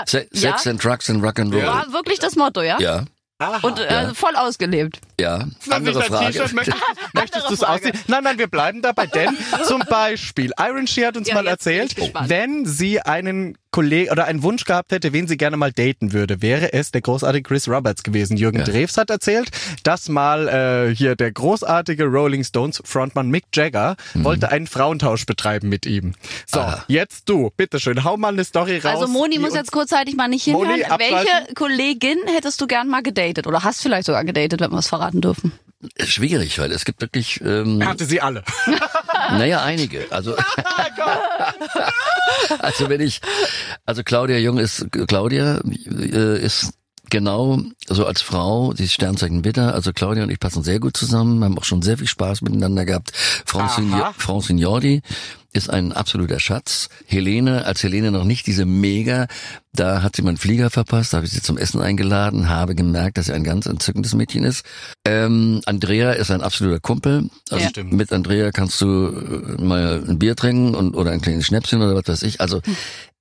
Speaker 2: Se
Speaker 4: Ja.
Speaker 2: Sex and Drugs and Rock'n'Roll. Ja.
Speaker 4: War wirklich das Motto, ja?
Speaker 2: Ja.
Speaker 1: aha.
Speaker 4: Und äh, voll ausgelebt.
Speaker 2: ja. Andere Frage.
Speaker 1: Möchtest, möchtest du es ausziehen? Nein, nein, wir bleiben dabei, denn zum Beispiel, Iron Shear hat uns
Speaker 4: Ja,
Speaker 1: mal erzählt, wenn sie einen Kollegen oder einen Wunsch gehabt hätte, wen sie gerne mal daten würde, wäre es der großartige Chris Roberts gewesen. Jürgen
Speaker 2: Ja.
Speaker 1: Drews hat erzählt, dass mal äh, hier der großartige Rolling Stones Frontmann Mick Jagger
Speaker 2: Mhm.
Speaker 1: wollte einen Frauentausch betreiben mit ihm. So,
Speaker 2: Aha.
Speaker 1: jetzt du, bitteschön, hau mal eine Story raus.
Speaker 4: Also Moni muss jetzt kurzzeitig mal nicht
Speaker 1: Moni,
Speaker 4: hinhören.
Speaker 1: abschalten.
Speaker 4: Welche Kollegin hättest du gern mal gedatet? Oder hast vielleicht sogar gedatet, wenn wir es verraten dürfen?
Speaker 2: Schwierig, weil es gibt wirklich, ähm,
Speaker 1: Er hatte sie alle.
Speaker 2: naja, einige. Also, also wenn ich, also Claudia Jung ist, Claudia äh, ist genau so als Frau, sie ist Sternzeichen Witter, also Claudia und ich passen sehr gut zusammen, haben auch schon sehr viel Spaß miteinander gehabt. Frau,
Speaker 1: Aha.
Speaker 2: Ist ein absoluter Schatz. Helene, als Helene noch nicht diese Mega, da hat sie meinen Flieger verpasst, da habe ich sie zum Essen eingeladen, habe gemerkt, dass sie ein ganz entzückendes Mädchen ist. Ähm, Andrea ist ein absoluter Kumpel. Also
Speaker 4: Ja.
Speaker 2: Mit Andrea kannst du äh, mal ein Bier trinken und oder ein kleines Schnäpschen oder was weiß ich. Also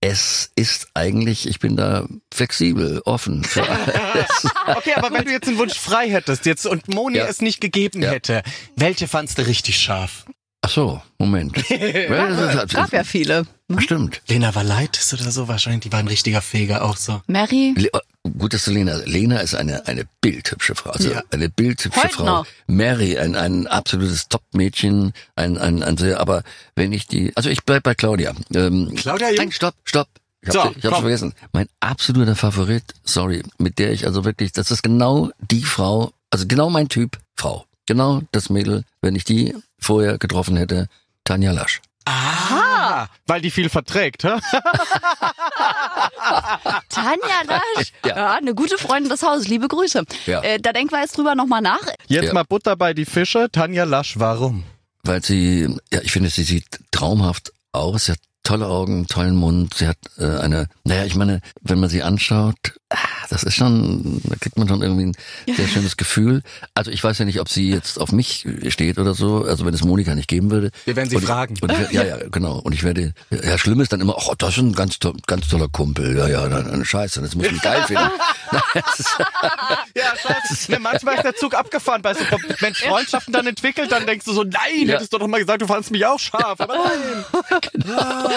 Speaker 2: es ist eigentlich, ich bin da flexibel, offen für alles.
Speaker 1: Okay, aber wenn du jetzt einen Wunsch frei hättest jetzt und Moni
Speaker 2: Ja.
Speaker 1: es nicht gegeben
Speaker 2: Ja.
Speaker 1: hätte, welche fandst du richtig scharf?
Speaker 2: Ach so, Moment.
Speaker 4: Gab ja viele.
Speaker 2: Stimmt.
Speaker 1: Lena Valaitis oder so wahrscheinlich, die war ein richtiger Feger auch so.
Speaker 4: Mary?
Speaker 2: Le oh, gut, dass du Lena. Lena ist eine eine bildhübsche Frau, also
Speaker 1: Ja.
Speaker 2: eine bildhübsche
Speaker 4: Heute
Speaker 2: Frau.
Speaker 4: noch.
Speaker 2: Mary, ein ein absolutes Top-Mädchen, ein ein ein sehr. Aber wenn ich die, also ich bleib bei Claudia. Ähm,
Speaker 1: Claudia Jung?
Speaker 2: Nein, stopp, stopp. Ich
Speaker 1: So,
Speaker 2: hab's, ich hab's
Speaker 1: komm.
Speaker 2: vergessen. Mein absoluter Favorit, sorry, mit der ich also wirklich, das ist genau die Frau, also genau mein Typ Frau. Genau das Mädel, wenn ich die vorher getroffen hätte, Tanja Lasch.
Speaker 1: Ah, weil die viel verträgt, hä?
Speaker 4: Tanja Lasch. ja.
Speaker 2: Ja.
Speaker 4: eine gute Freundin des Hauses. Liebe Grüße.
Speaker 2: Ja.
Speaker 4: Äh, da denken wir jetzt drüber nochmal nach.
Speaker 1: Jetzt
Speaker 2: Ja.
Speaker 1: mal Butter bei die Fische. Tanja Lasch, warum?
Speaker 2: Weil sie, ja, ich finde, sie sieht traumhaft aus, sie hat tolle Augen, tollen Mund. Sie hat äh, eine, naja, ich meine, wenn man sie anschaut, ah, das ist schon, da kriegt man schon irgendwie ein sehr schönes Gefühl. Also ich weiß ja nicht, ob sie jetzt auf mich steht oder so. Also wenn es Monika nicht geben würde.
Speaker 1: Wir werden sie
Speaker 2: und
Speaker 1: fragen.
Speaker 2: Ich, und ich, ja, ja, genau. Und ich werde, ja, schlimm ist dann immer, oh, das ist ein ganz, to ganz toller Kumpel. Ja, ja, dann, dann scheiße, das muss ich geil finden.
Speaker 1: ja, scheiße. Ne, manchmal ist der Zug abgefahren. Weißt du, wenn Freundschaften dann entwickelt, dann denkst du so, nein, ja. hättest du doch mal gesagt, du fandest mich auch scharf. Aber nein.
Speaker 4: genau. ah,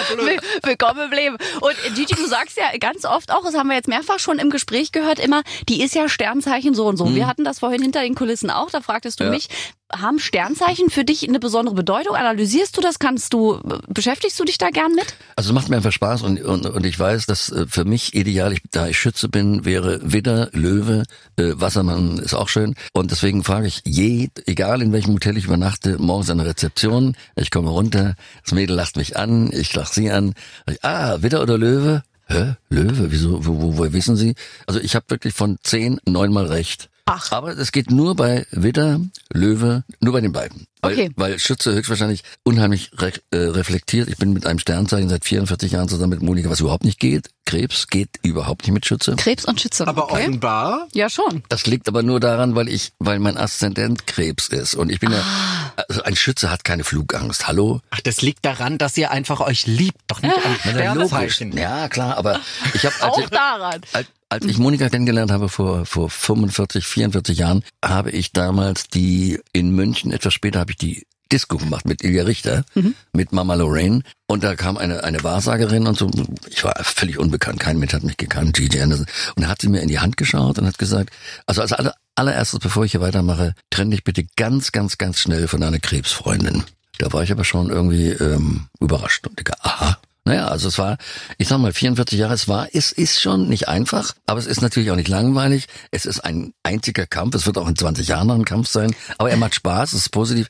Speaker 4: Willkommen im Leben. Und Gigi, du sagst ja ganz oft auch, das haben wir jetzt mehrfach schon im Gespräch gehört, immer, die ist ja Sternzeichen so und so. Mhm. Wir hatten das vorhin hinter den Kulissen auch, da fragtest du ja. mich, haben Sternzeichen für dich eine besondere Bedeutung? Analysierst du das? Kannst du, beschäftigst du dich da gern mit?
Speaker 2: Also es macht mir einfach Spaß und, und, und ich weiß, dass äh, für mich ideal, ich, da ich Schütze bin, wäre Widder, Löwe, äh, Wassermann ist auch schön. Und deswegen frage ich je, egal in welchem Hotel ich übernachte, morgens an der Rezeption, ich komme runter, das Mädel lacht mich an, ich lach sie an. Ich, ah, Widder oder Löwe? Hä? Löwe? Wieso? Wo, wo, wo wissen Sie? Also ich habe wirklich von zehn neunmal recht. Ach. Aber es geht nur bei Widder, Löwe, nur bei den beiden. Weil, okay. weil Schütze höchstwahrscheinlich unheimlich re äh, reflektiert. Ich bin mit einem Sternzeichen seit 44 Jahren zusammen mit Monika, was überhaupt nicht geht. Krebs geht überhaupt nicht mit Schütze.
Speaker 4: Krebs und Schütze.
Speaker 1: Aber okay. offenbar?
Speaker 4: Ja, schon.
Speaker 2: Das liegt aber nur daran, weil ich, weil mein Aszendent Krebs ist. Und ich bin ah. ja, also ein Schütze hat keine Flugangst. Hallo?
Speaker 1: Ach, das liegt daran, dass ihr einfach euch liebt, doch nicht am Sternzeichen.
Speaker 2: Ja, klar, aber ich habe
Speaker 4: auch daran.
Speaker 2: Als, als ich Monika kennengelernt habe vor, vor 45, 44 Jahren, habe ich damals die in München, etwas später habe ich die Disco gemacht mit Ilja Richter, mhm. mit Mama Lorraine. Und da kam eine, eine Wahrsagerin und so, ich war völlig unbekannt, kein Mensch hat mich gekannt, Gigi Anderson. Und hat sie mir in die Hand geschaut und hat gesagt, also als aller, allererstes, bevor ich hier weitermache, trenn dich bitte ganz, ganz, ganz schnell von deiner Krebsfreundin. Da war ich aber schon irgendwie ähm, überrascht und denke, aha, naja, also es war, ich sag mal, 44 Jahre, es war, es ist schon nicht einfach, aber es ist natürlich auch nicht langweilig. Es ist ein einziger Kampf, es wird auch in 20 Jahren noch ein Kampf sein, aber er macht Spaß, es ist positiv.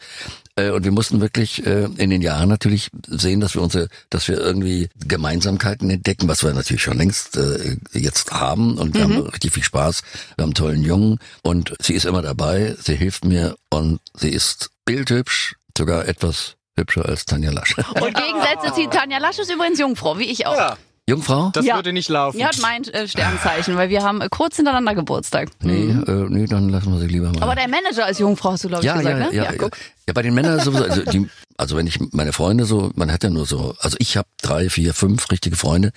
Speaker 2: Äh, und wir mussten wirklich äh, in den Jahren natürlich sehen, dass wir unsere, dass wir irgendwie Gemeinsamkeiten entdecken, was wir natürlich schon längst äh, jetzt haben. Und wir mhm. haben richtig viel Spaß. Wir haben einen tollen Jungen und sie ist immer dabei, sie hilft mir und sie ist bildhübsch, sogar etwas hübscher als Tanja Lasch.
Speaker 4: Und Gegensätze zieht Tanja Lasch ist übrigens Jungfrau, wie ich auch. Ja.
Speaker 2: Jungfrau?
Speaker 1: Das
Speaker 4: ja.
Speaker 1: würde nicht laufen.
Speaker 4: Ja, mein äh, Sternzeichen, weil wir haben äh, kurz hintereinander Geburtstag.
Speaker 2: Nee, mhm. äh, nee, dann lassen wir sie lieber mal.
Speaker 4: Aber dein Manager ist Jungfrau, hast du, glaube ich,
Speaker 2: ja,
Speaker 4: gesagt,
Speaker 2: ja,
Speaker 4: ne?
Speaker 2: Ja, ja, ja, ja, bei den Männern sowieso, also, die, also wenn ich meine Freunde so, man hat ja nur so, also ich habe drei, vier, fünf richtige Freunde,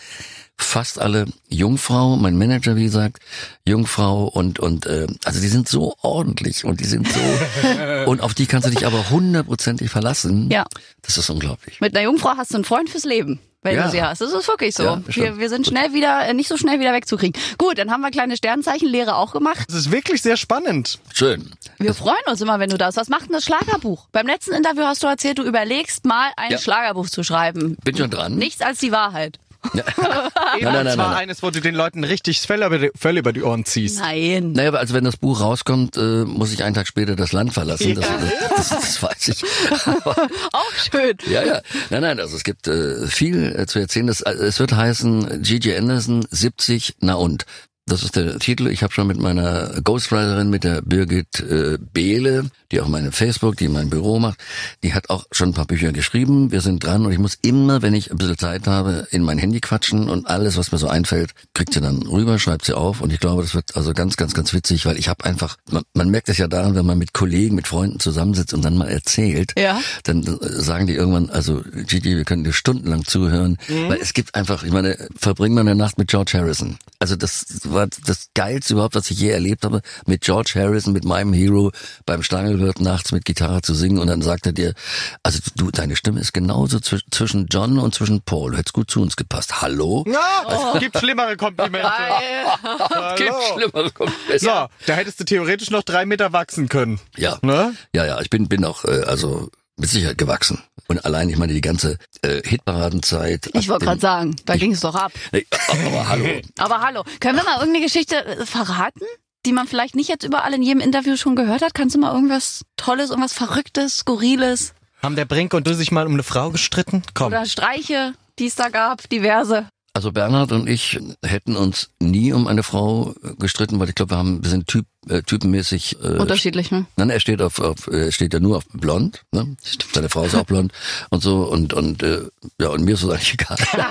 Speaker 2: fast alle Jungfrau, mein Manager, wie gesagt, Jungfrau und und äh, also die sind so ordentlich und die sind so und auf die kannst du dich aber hundertprozentig verlassen.
Speaker 4: Ja.
Speaker 2: Das ist unglaublich.
Speaker 4: Mit einer Jungfrau hast du einen Freund fürs Leben wenn ja. du sie hast. Das ist wirklich so. Ja, wir, wir sind schnell wieder, äh, nicht so schnell wieder wegzukriegen. Gut, dann haben wir kleine Sternzeichenlehre auch gemacht.
Speaker 1: Das ist wirklich sehr spannend.
Speaker 2: Schön.
Speaker 4: Wir freuen uns immer, wenn du da bist. Was macht denn das Schlagerbuch? Beim letzten Interview hast du erzählt, du überlegst mal ein ja. Schlagerbuch zu schreiben.
Speaker 2: Bin schon dran.
Speaker 4: Nichts als die Wahrheit.
Speaker 1: Ja. nein, nein, nein, nein, eines, wo du den Leuten richtig Fell über, die, Fell über die Ohren ziehst.
Speaker 4: Nein.
Speaker 2: Naja, also wenn das Buch rauskommt, äh, muss ich einen Tag später das Land verlassen. Ja. Das, das, das, das, weiß ich.
Speaker 4: Auch schön.
Speaker 2: Ja, ja. Nein, nein, also es gibt äh, viel äh, zu erzählen. Das, äh, es wird heißen Gigi Anderson 70, na und. Das ist der Titel. Ich habe schon mit meiner Ghostwriterin, mit der Birgit äh, Behle, die auch meine Facebook, die mein Büro macht, die hat auch schon ein paar Bücher geschrieben. Wir sind dran und ich muss immer, wenn ich ein bisschen Zeit habe, in mein Handy quatschen und alles, was mir so einfällt, kriegt sie dann rüber, schreibt sie auf und ich glaube, das wird also ganz, ganz, ganz witzig, weil ich habe einfach, man, man merkt es ja daran, wenn man mit Kollegen, mit Freunden zusammensitzt und dann mal erzählt,
Speaker 4: ja.
Speaker 2: dann sagen die irgendwann, also Gigi, wir können dir stundenlang zuhören, mhm. weil es gibt einfach, ich meine, verbring mal eine Nacht mit George Harrison. Also das war das Geilste überhaupt, was ich je erlebt habe, mit George Harrison, mit meinem Hero beim Stangelwirt nachts mit Gitarre zu singen und dann sagt er dir, also du, deine Stimme ist genauso zwischen John und zwischen Paul. Du hättest gut zu uns gepasst. Hallo?
Speaker 1: Ja, also, es gibt schlimmere Komplimente.
Speaker 2: es gibt schlimmere Komplimente.
Speaker 1: So, da hättest du theoretisch noch drei Meter wachsen können.
Speaker 2: Ja. Ne? Ja, ja, ich bin, bin auch, äh, also mit Sicherheit gewachsen. Und allein, ich meine, die ganze äh, Hitparadenzeit.
Speaker 4: Ich wollte gerade sagen, da ging es doch ab.
Speaker 2: Nee, aber hallo.
Speaker 4: aber hallo. Können wir mal irgendeine Geschichte äh, verraten? die man vielleicht nicht jetzt überall in jedem Interview schon gehört hat? Kannst du mal irgendwas Tolles, irgendwas Verrücktes, Skurriles?
Speaker 1: Haben der Brink und du sich mal um eine Frau gestritten? Komm.
Speaker 4: Oder Streiche, die es da gab, diverse.
Speaker 2: Also Bernhard und ich hätten uns nie um eine Frau gestritten, weil ich glaube, wir haben, wir sind Typ, äh, typenmäßig. Äh,
Speaker 4: Unterschiedlich, ne?
Speaker 2: Nein, er steht auf, auf äh, steht ja nur auf blond, ne? Seine Frau ist auch blond und so und und äh, ja und mir ist es eigentlich egal.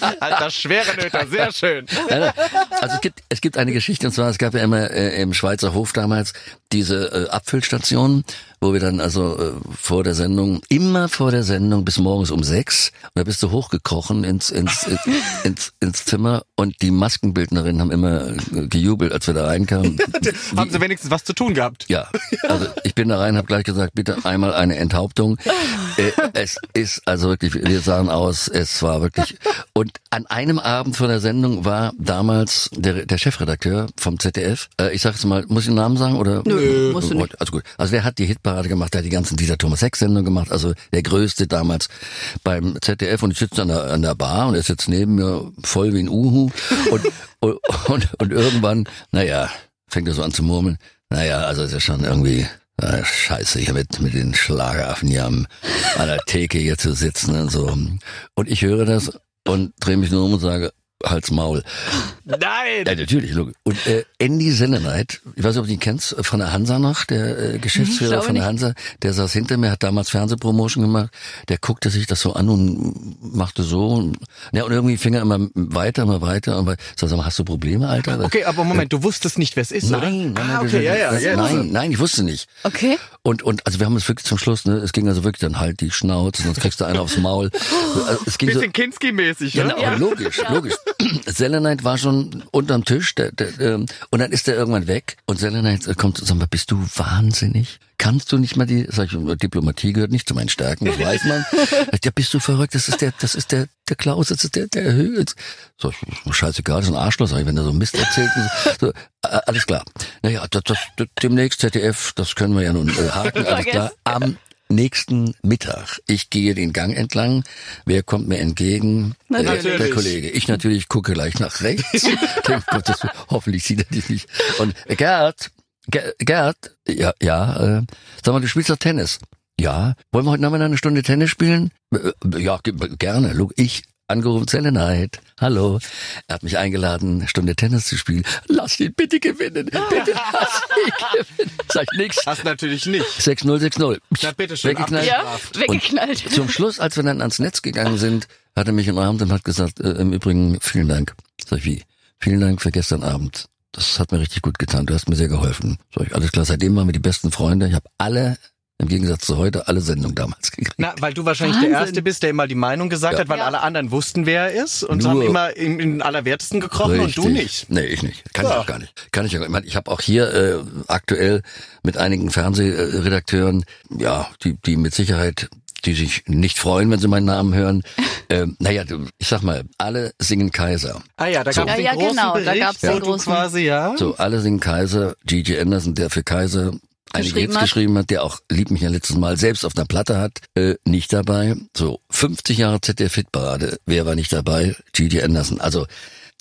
Speaker 1: Alter, schwere Nöter, sehr schön.
Speaker 2: Also es gibt es gibt eine Geschichte und zwar es gab ja immer äh, im Schweizer Hof damals diese äh, Abfüllstationen, wo wir dann also äh, vor der Sendung immer vor der Sendung bis morgens um sechs und da bist du hochgekrochen ins ins ins, ins, ins Zimmer und die Maskenbildnerinnen haben immer äh, gejubelt, als wir da reinkamen.
Speaker 1: Haben sie wenigstens was zu tun gehabt?
Speaker 2: Ja, also ich bin da rein, habe gleich gesagt, bitte einmal eine Enthauptung. Äh, es ist also wirklich, wir sahen aus, es war wirklich. Und an einem Abend vor der Sendung war damals der, der Chefredakteur vom ZDF. Äh, ich sage jetzt mal, muss ich den Namen sagen oder?
Speaker 4: Nö, musst du nicht.
Speaker 2: Also gut, also der hat die Hitparade gemacht, der hat die ganzen dieser Thomas Heck Sendungen gemacht, also der größte damals beim ZDF und ich sitze an der, an der Bar und er sitzt neben mir voll wie ein Uhu und, und, und, und irgendwann, naja, fängt er so an zu murmeln. Naja, also ist ja schon irgendwie äh, scheiße, hier mit, mit den Schlageraffen hier am, an der Theke hier zu sitzen und so. Und ich höre das und drehe mich nur um und sage, Hals Maul.
Speaker 1: Nein!
Speaker 2: Ja, natürlich. logisch. Und äh, Andy Senneneit, ich weiß nicht, ob du ihn kennst, von der Hansa noch, der äh, Geschäftsführer von der
Speaker 4: nicht.
Speaker 2: Hansa, der saß hinter mir, hat damals Fernsehpromotion gemacht, der guckte sich das so an und machte so. Und, ja, und irgendwie fing er immer weiter, immer weiter. Und sag, sag mal, hast du Probleme, Alter?
Speaker 1: Okay, aber Moment, du wusstest nicht, wer es ist, oder?
Speaker 2: Nein, nein,
Speaker 1: ah,
Speaker 2: nein,
Speaker 1: okay, ja, ja, ja.
Speaker 2: nein, nein, ich wusste nicht.
Speaker 4: Okay.
Speaker 2: Und, und also wir haben es wirklich zum Schluss, ne, es ging also wirklich dann halt die Schnauze, sonst kriegst du einen aufs Maul. Also es ging so,
Speaker 1: Bisschen Kinski-mäßig,
Speaker 2: Genau,
Speaker 1: ne?
Speaker 2: logisch, logisch. Selenite war schon unterm Tisch der, der, ähm, und dann ist er irgendwann weg und Selenite kommt und sagt mal, bist du wahnsinnig? Kannst du nicht mal die, sag ich, Diplomatie gehört nicht zu meinen Stärken, das weiß man. Ja, bist du verrückt, das ist der, das ist der, der Klaus, das ist der, der Höhls. So, ich, scheißegal, das ist ein Arschloch, sag ich, wenn er so Mist erzählt. So, äh, alles klar. Naja, das, das, das, demnächst ZDF, das können wir ja nun äh, haken, alles klar. Am nächsten Mittag. Ich gehe den Gang entlang. Wer kommt mir entgegen? Äh, der Kollege. Ich natürlich gucke gleich nach rechts. Denk, Gottes, Willen, hoffentlich sieht er dich nicht. Und äh, Gerd, Ge- Gerd, ja, ja, äh, sag mal, du spielst doch Tennis. Ja. Wollen wir heute Nachmittag eine Stunde Tennis spielen? Äh, äh, Ja, ge- gerne. Look, ich angerufen, Selenite. Hallo. Er hat mich eingeladen, eine Stunde Tennis zu spielen. Lass ihn bitte gewinnen. Bitte lass ihn gewinnen. Sag ich nix.
Speaker 1: Hast natürlich nicht.
Speaker 2: 6-0, 6-0.
Speaker 1: Na, bitteschön,
Speaker 2: Weggeknallt.
Speaker 4: Ja, weggeknallt.
Speaker 2: Zum Schluss, als wir dann ans Netz gegangen sind, hat er mich umarmt und hat gesagt, äh, im Übrigen, vielen Dank. Sag ich, wie? Vielen Dank für gestern Abend. Das hat mir richtig gut getan. Du hast mir sehr geholfen. Sag ich, alles klar. Seitdem waren wir die besten Freunde. Ich habe alle, im Gegensatz zu heute, alle Sendungen damals gekriegt.
Speaker 1: Na, weil du wahrscheinlich
Speaker 4: Wahnsinn.
Speaker 1: der Erste bist, der immer die Meinung gesagt
Speaker 2: Ja.
Speaker 1: hat, weil
Speaker 4: Ja.
Speaker 1: alle anderen wussten, wer er ist und
Speaker 2: Nur-
Speaker 1: haben immer in, in den Allerwertesten gekrochen und du nicht.
Speaker 2: Nee, ich nicht. Kann ich
Speaker 1: Ja.
Speaker 2: auch gar nicht. Kann ich auch. Ich, meine, ich habe auch hier äh, aktuell mit einigen Fernsehredakteuren, ja, die, die mit Sicherheit, die sich nicht freuen, wenn sie meinen Namen hören. ähm, naja, du, ich sag mal, alle singen Kaiser.
Speaker 1: Ah ja, da
Speaker 2: So.
Speaker 1: gab es
Speaker 4: Ja,
Speaker 1: den
Speaker 4: ja,
Speaker 1: großen
Speaker 4: genau, da
Speaker 1: Bericht,
Speaker 4: gab's
Speaker 1: wo
Speaker 4: den großen-
Speaker 1: quasi, ja.
Speaker 2: So, alle singen Kaiser. Gigi Anderson, der für Kaiser einige
Speaker 4: Geschrieben
Speaker 2: Hits
Speaker 4: hat.
Speaker 2: geschrieben hat, der auch Lieb mich ja letztes Mal selbst auf einer Platte hat, äh, nicht dabei. So, 50 Jahre ZDF Hitparade, wer war nicht dabei? Gigi Anderson. Also,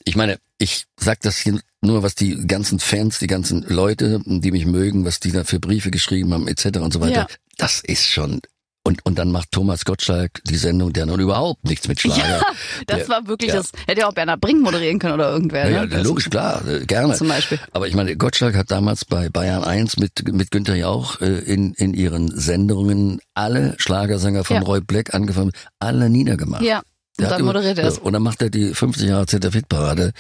Speaker 2: ich meine, ich sag das hier nur, was die ganzen Fans, die ganzen Leute, die mich mögen, was die da für Briefe geschrieben haben, etc. und so weiter.
Speaker 4: Ja.
Speaker 2: Das ist schon, und, und dann macht Thomas Gottschalk die Sendung, der nun überhaupt nichts mit Schlager.
Speaker 4: Ja, das
Speaker 2: der,
Speaker 4: war wirklich
Speaker 2: ja.
Speaker 4: das. Hätte ja auch Bernhard Brink moderieren können oder irgendwer.
Speaker 2: ja,
Speaker 4: ne?
Speaker 2: ja, logisch, klar, äh, gerne.
Speaker 4: Zum Beispiel.
Speaker 2: Aber ich meine, Gottschalk hat damals bei Bayern 1 mit, mit Günther Jauch äh, in, in ihren Sendungen alle Schlagersänger von. Roy Black angefangen, alle niedergemacht.
Speaker 4: Ja. Und
Speaker 2: Der hat
Speaker 4: dann
Speaker 2: immer-
Speaker 4: moderiert er es.
Speaker 2: Ja, Und dann macht er die 50 Jahre ZDF Hitparade,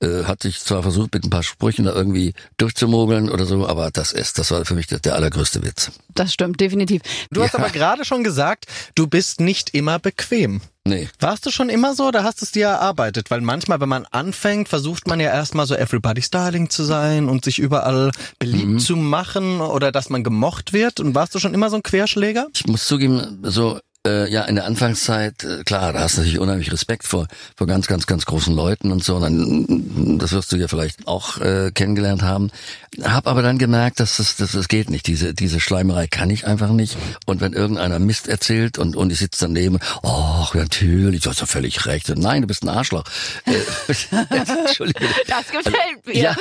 Speaker 2: äh, hat sich zwar versucht, mit ein paar Sprüchen da irgendwie durchzumogeln oder so, aber das ist, das war für mich der, der allergrößte Witz.
Speaker 4: Das stimmt, definitiv.
Speaker 1: Du hast
Speaker 2: Ja.
Speaker 1: aber gerade schon gesagt, du bist nicht immer bequem.
Speaker 2: Nee.
Speaker 1: Warst du schon immer so oder hast du es dir erarbeitet? Weil manchmal, wenn man anfängt, versucht man ja erstmal so Everybody's Darling zu sein und sich überall beliebt
Speaker 2: Mhm.
Speaker 1: zu machen oder dass man gemocht wird. Und warst du schon immer so ein Querschläger?
Speaker 2: Ich muss zugeben, so äh, ja in der Anfangszeit, äh, klar, da hast du natürlich unheimlich Respekt vor vor ganz ganz ganz großen Leuten und so. Und dann, das wirst du ja vielleicht auch äh, kennengelernt haben. Hab aber dann gemerkt, dass das das, das geht nicht. Diese diese Schleimerei kann ich einfach nicht. Und wenn irgendeiner Mist erzählt und und ich sitze daneben, ach natürlich, du hast ja völlig recht. Und nein, du bist ein Arschloch. Äh, Entschuldige.
Speaker 4: Das gefällt mir.
Speaker 2: Ja,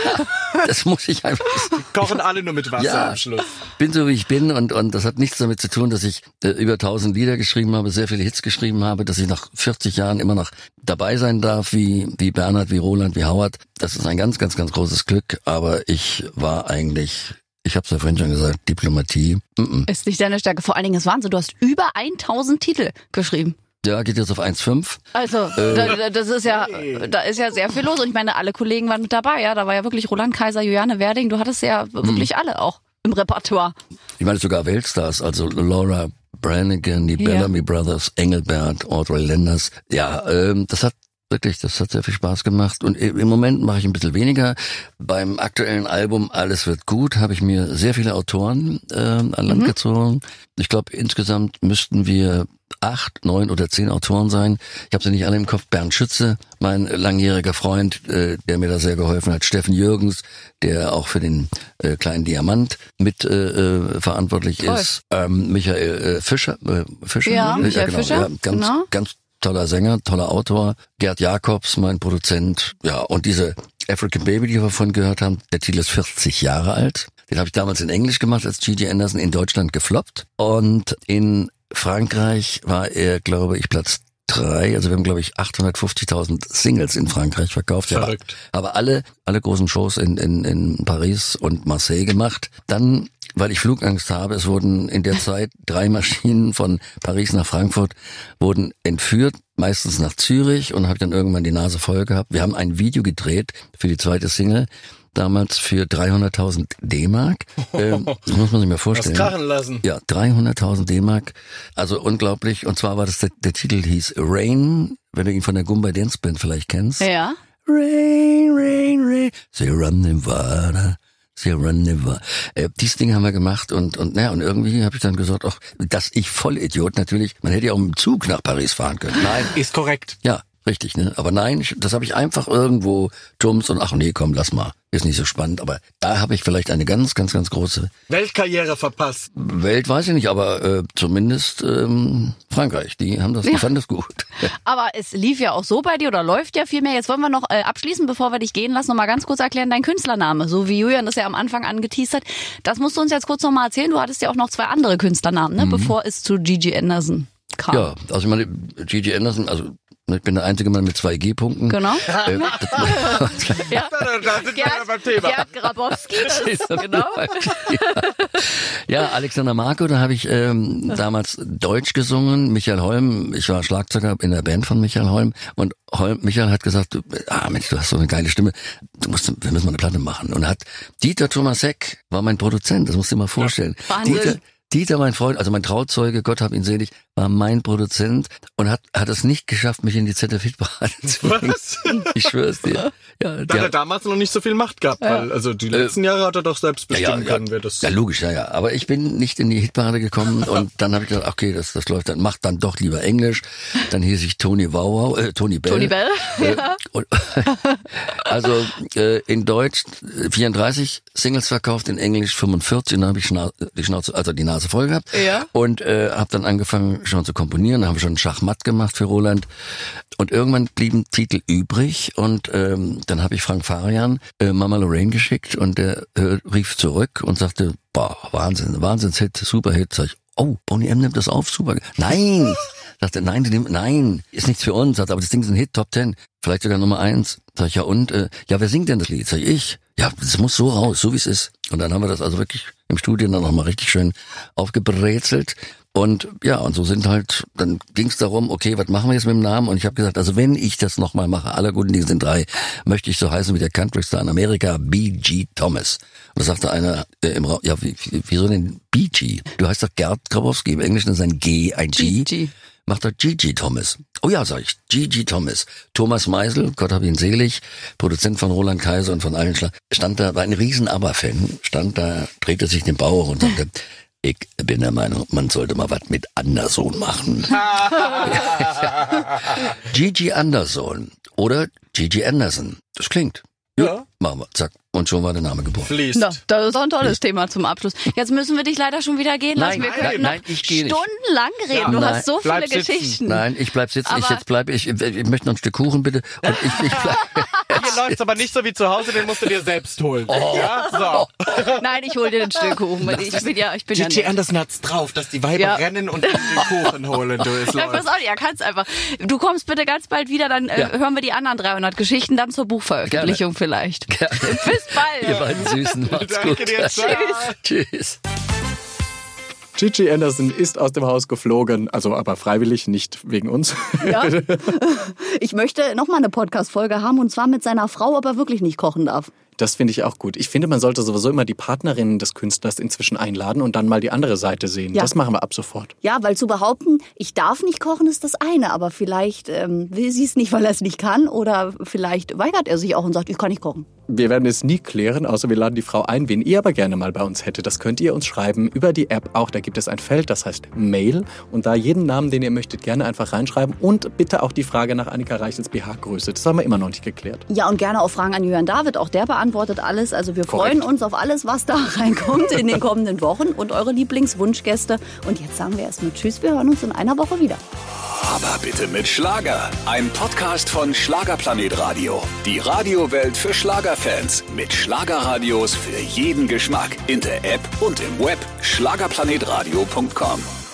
Speaker 2: das muss ich einfach.
Speaker 1: Kochen alle nur mit Wasser
Speaker 2: Ja.
Speaker 1: am Schluss.
Speaker 2: bin so wie ich bin und und das hat nichts damit zu tun, dass ich äh, über tausend Lieder geschrieben geschrieben habe, sehr viele Hits geschrieben habe, dass ich nach 40 Jahren immer noch dabei sein darf, wie, wie Bernhard, wie Roland, wie Howard. Das ist ein ganz, ganz, ganz großes Glück, aber ich war eigentlich ich habe es ja vorhin schon gesagt, Diplomatie.
Speaker 4: Mm -mm. Ist nicht deine Stärke. Vor allen Dingen ist Wahnsinn. Du hast über 1000 Titel geschrieben.
Speaker 2: Ja, geht jetzt auf 1,5.
Speaker 4: Also, äh, da, das ist ja, da ist ja sehr viel los. Und ich meine, alle Kollegen waren mit dabei, ja. Da war ja wirklich Roland Kaiser, Juliane Werding. Du hattest ja wirklich hm. alle auch im Repertoire.
Speaker 2: Ich meine sogar Weltstars, also Laura Brannigan, die ja. Bellamy Brothers, Engelbert, Audrey Lenders. Ja, ähm, das hat wirklich, das hat sehr viel Spaß gemacht. Und im Moment mache ich ein bisschen weniger. Beim aktuellen Album Alles wird gut habe ich mir sehr viele Autoren äh, an Land mhm. gezogen. Ich glaube, insgesamt müssten wir acht, neun oder zehn Autoren sein. Ich habe sie nicht alle im Kopf. Bernd Schütze, mein langjähriger Freund, äh, der mir da sehr geholfen hat. Steffen Jürgens, der auch für den äh, kleinen Diamant mit äh, äh, verantwortlich Toll. ist. Ähm, Michael äh, Fischer, äh, Fischer,
Speaker 4: ja, Michael ja, genau, Fischer, ja,
Speaker 2: ganz,
Speaker 4: genau.
Speaker 2: ganz toller Sänger, toller Autor. Gerd Jakobs, mein Produzent. Ja, und diese African Baby, die wir vorhin gehört haben, der Titel ist 40 Jahre alt. Den habe ich damals in Englisch gemacht, als Gigi Anderson in Deutschland gefloppt. Und in Frankreich war er, glaube ich, Platz drei. Also wir haben, glaube ich, 850.000 Singles in Frankreich verkauft.
Speaker 1: Verrückt.
Speaker 2: Ja, aber alle, alle großen Shows in, in, in Paris und Marseille gemacht. Dann, weil ich Flugangst habe, es wurden in der Zeit drei Maschinen von Paris nach Frankfurt wurden entführt, meistens nach Zürich und habe dann irgendwann die Nase voll gehabt. Wir haben ein Video gedreht für die zweite Single damals für 300.000 D-Mark. Ähm, das muss man sich mal vorstellen.
Speaker 1: Das krachen lassen.
Speaker 2: Ja, 300.000 D-Mark. Also unglaublich. Und zwar war das der, der Titel hieß Rain, wenn du ihn von der Gumbai Dance Band vielleicht kennst.
Speaker 4: Ja.
Speaker 2: Rain, rain, rain. Sierra Nevada. Sierra Nevada. Äh, dieses Ding haben wir gemacht und und naja, und irgendwie habe ich dann gesagt, ach, dass ich voll Idiot natürlich. Man hätte ja auch im Zug nach Paris fahren können.
Speaker 1: Nein, ist korrekt.
Speaker 2: Ja, Richtig, ne? Aber nein, das habe ich einfach irgendwo Jumps und ach nee, komm, lass mal. Ist nicht so spannend, aber da habe ich vielleicht eine ganz, ganz, ganz große
Speaker 1: Weltkarriere verpasst.
Speaker 2: Welt weiß ich nicht, aber äh, zumindest ähm, Frankreich, die haben das, die fanden das gut.
Speaker 4: Aber es lief ja auch so bei dir oder läuft ja viel mehr. Jetzt wollen wir noch äh, abschließen, bevor wir dich gehen lassen, noch mal ganz kurz erklären, dein Künstlername, so wie Julian das ja am Anfang angeteased hat. Das musst du uns jetzt kurz noch mal erzählen. Du hattest ja auch noch zwei andere Künstlernamen, ne, mhm. bevor es zu Gigi Anderson kam.
Speaker 2: Ja, also ich meine, Gigi Anderson, also ich bin der einzige Mann mit zwei G-Punkten.
Speaker 4: Genau. Äh,
Speaker 1: ja. Da sind wir beim Thema.
Speaker 4: Gerd Grabowski, das ist genau.
Speaker 2: ja, Alexander Marco, da habe ich ähm, damals Deutsch gesungen. Michael Holm, ich war Schlagzeuger in der Band von Michael Holm und Holm, Michael hat gesagt, ah Mensch, du hast so eine geile Stimme, du musst, wir müssen mal eine Platte machen. Und hat Dieter Thomasek war mein Produzent, das musst du dir mal vorstellen.
Speaker 4: Ja, Wahnsinn.
Speaker 2: Dieter, Dieter, mein Freund, also mein Trauzeuge, Gott hab ihn selig, war mein Produzent und hat, hat es nicht geschafft, mich in die ZDF-Parade zu bringen. Was? Ich schwör's dir.
Speaker 1: Ja, da hat er damals noch nicht so viel Macht gehabt, ja. weil, also die letzten äh, Jahre hat er doch selbst bestimmen ja, ja, können, wer das.
Speaker 2: Ja, logisch, ja, ja. Aber ich bin nicht in die Hitparade gekommen und dann habe ich gedacht, okay, das, das läuft dann, macht dann doch lieber Englisch. Dann hieß ich Tony Wow, äh, Tony Bell.
Speaker 4: Tony Bell,
Speaker 2: äh, ja. Und, also äh, in Deutsch 34 Singles verkauft, in Englisch 45, dann habe ich Schna die Schnauze, also die Nase voll gehabt.
Speaker 4: Ja.
Speaker 2: Und äh, habe dann angefangen schon zu komponieren, da haben wir schon Schachmatt gemacht für Roland. Und irgendwann blieben Titel übrig und ähm, dann habe ich Frank Farian äh, Mama Lorraine geschickt und der äh, rief zurück und sagte, boah, Wahnsinn, Wahnsinnshit, Superhit. Sag ich, oh, Bonnie M nimmt das auf, super. Nein! Sagte, nein, die nimmt, nein, ist nichts für uns. Sagte, aber das Ding ist ein Hit, Top Ten, vielleicht sogar Nummer eins. Sag ich, ja und? Äh, ja, wer singt denn das Lied? Sag ich, ich. Ja, das muss so raus, so wie es ist. Und dann haben wir das also wirklich im Studio dann nochmal richtig schön aufgebrezelt. Und ja, und so sind halt, dann ging es darum, okay, was machen wir jetzt mit dem Namen? Und ich habe gesagt, also wenn ich das nochmal mache, aller guten Dinge sind drei, möchte ich so heißen wie der Country-Star in Amerika, B.G. Thomas. Und da sagte einer äh, im Raum, ja, wie, wie, wieso denn B.G.? Du heißt doch Gerd Grabowski, im Englischen ist ein G, ein G.
Speaker 4: G.
Speaker 2: Macht doch Gigi Thomas. Oh ja, sag ich, Gigi Thomas. Thomas Meisel, Gott hab ihn selig, Produzent von Roland Kaiser und von allen Schlag, stand da, war ein riesen ABBA-Fan, stand da, drehte sich den Bauch und sagte, ich bin der Meinung, man sollte mal was mit Anderson machen. Gigi Anderson oder Gigi Anderson. Das klingt. Ja. Machen wir. Zack. Und schon war der Name geboren.
Speaker 1: Fließt.
Speaker 4: Na, das ist auch ein tolles Fließt. Thema zum Abschluss. Jetzt müssen wir dich leider schon wieder gehen lassen.
Speaker 2: Nein,
Speaker 4: wir können
Speaker 2: nein,
Speaker 4: noch
Speaker 2: nein, ich gehe
Speaker 4: stundenlang reden. Ja. Du
Speaker 2: Nein.
Speaker 4: hast so
Speaker 1: Bleib
Speaker 4: viele
Speaker 1: sitzen.
Speaker 4: Geschichten.
Speaker 2: Nein, ich bleib sitzen. ich jetzt bleib ich, ich möchte noch ein Stück Kuchen bitte. Und ich, ich bleib.
Speaker 1: hier läuft's aber nicht so wie zu Hause, den musst du dir selbst holen.
Speaker 2: Oh.
Speaker 1: Ja, so.
Speaker 5: Nein, ich hol dir den Stück Kuchen. Ich bin ja, ich bin ja nett.
Speaker 1: Anderson hat's drauf, dass die Weiber
Speaker 5: Ja.
Speaker 1: rennen und den Kuchen holen. Du, es
Speaker 5: Ja, pass auf, ja, kannst einfach. Du kommst bitte ganz bald wieder, dann äh,
Speaker 2: Ja.
Speaker 5: hören wir die anderen 300 Geschichten dann zur Buchveröffentlichung vielleicht. Bis bald.
Speaker 2: Ihr beiden Süßen, macht's
Speaker 1: Danke
Speaker 2: gut.
Speaker 1: dir, ciao.
Speaker 2: Tschüss.
Speaker 1: Gigi Anderson ist aus dem Haus geflogen, also aber freiwillig, nicht wegen uns.
Speaker 4: Ja. Ich möchte noch mal eine Podcast-Folge haben und zwar mit seiner Frau, ob er wirklich nicht kochen darf.
Speaker 1: Das finde ich auch gut. Ich finde, man sollte sowieso immer die Partnerinnen des Künstlers inzwischen einladen und dann mal die andere Seite sehen.
Speaker 4: Ja.
Speaker 1: Das machen wir ab sofort.
Speaker 4: Ja, weil zu behaupten, ich darf nicht kochen, ist das eine, aber vielleicht ähm, will sie es nicht, weil er es nicht kann oder vielleicht weigert er sich auch und sagt, ich kann nicht kochen.
Speaker 1: Wir werden es nie klären, außer wir laden die Frau ein, wen ihr aber gerne mal bei uns hättet. Das könnt ihr uns schreiben über die App auch. Da gibt es ein Feld, das heißt Mail. Und da jeden Namen, den ihr möchtet, gerne einfach reinschreiben. Und bitte auch die Frage nach Annika Reichels BH-Größe. Das haben wir immer noch nicht geklärt.
Speaker 4: Ja, und gerne auch Fragen an Jörn David, auch der beantwortet alles. Also wir
Speaker 1: Korrekt.
Speaker 4: freuen uns auf alles, was da reinkommt in den kommenden Wochen und eure Lieblingswunschgäste. Und jetzt sagen wir erstmal Tschüss, wir hören uns in einer Woche wieder.
Speaker 3: Aber bitte mit Schlager. Ein Podcast von Schlagerplanet Radio. Die Radiowelt für Schlagerfans. Mit Schlagerradios für jeden Geschmack. In der App und im Web. Schlagerplanetradio.com.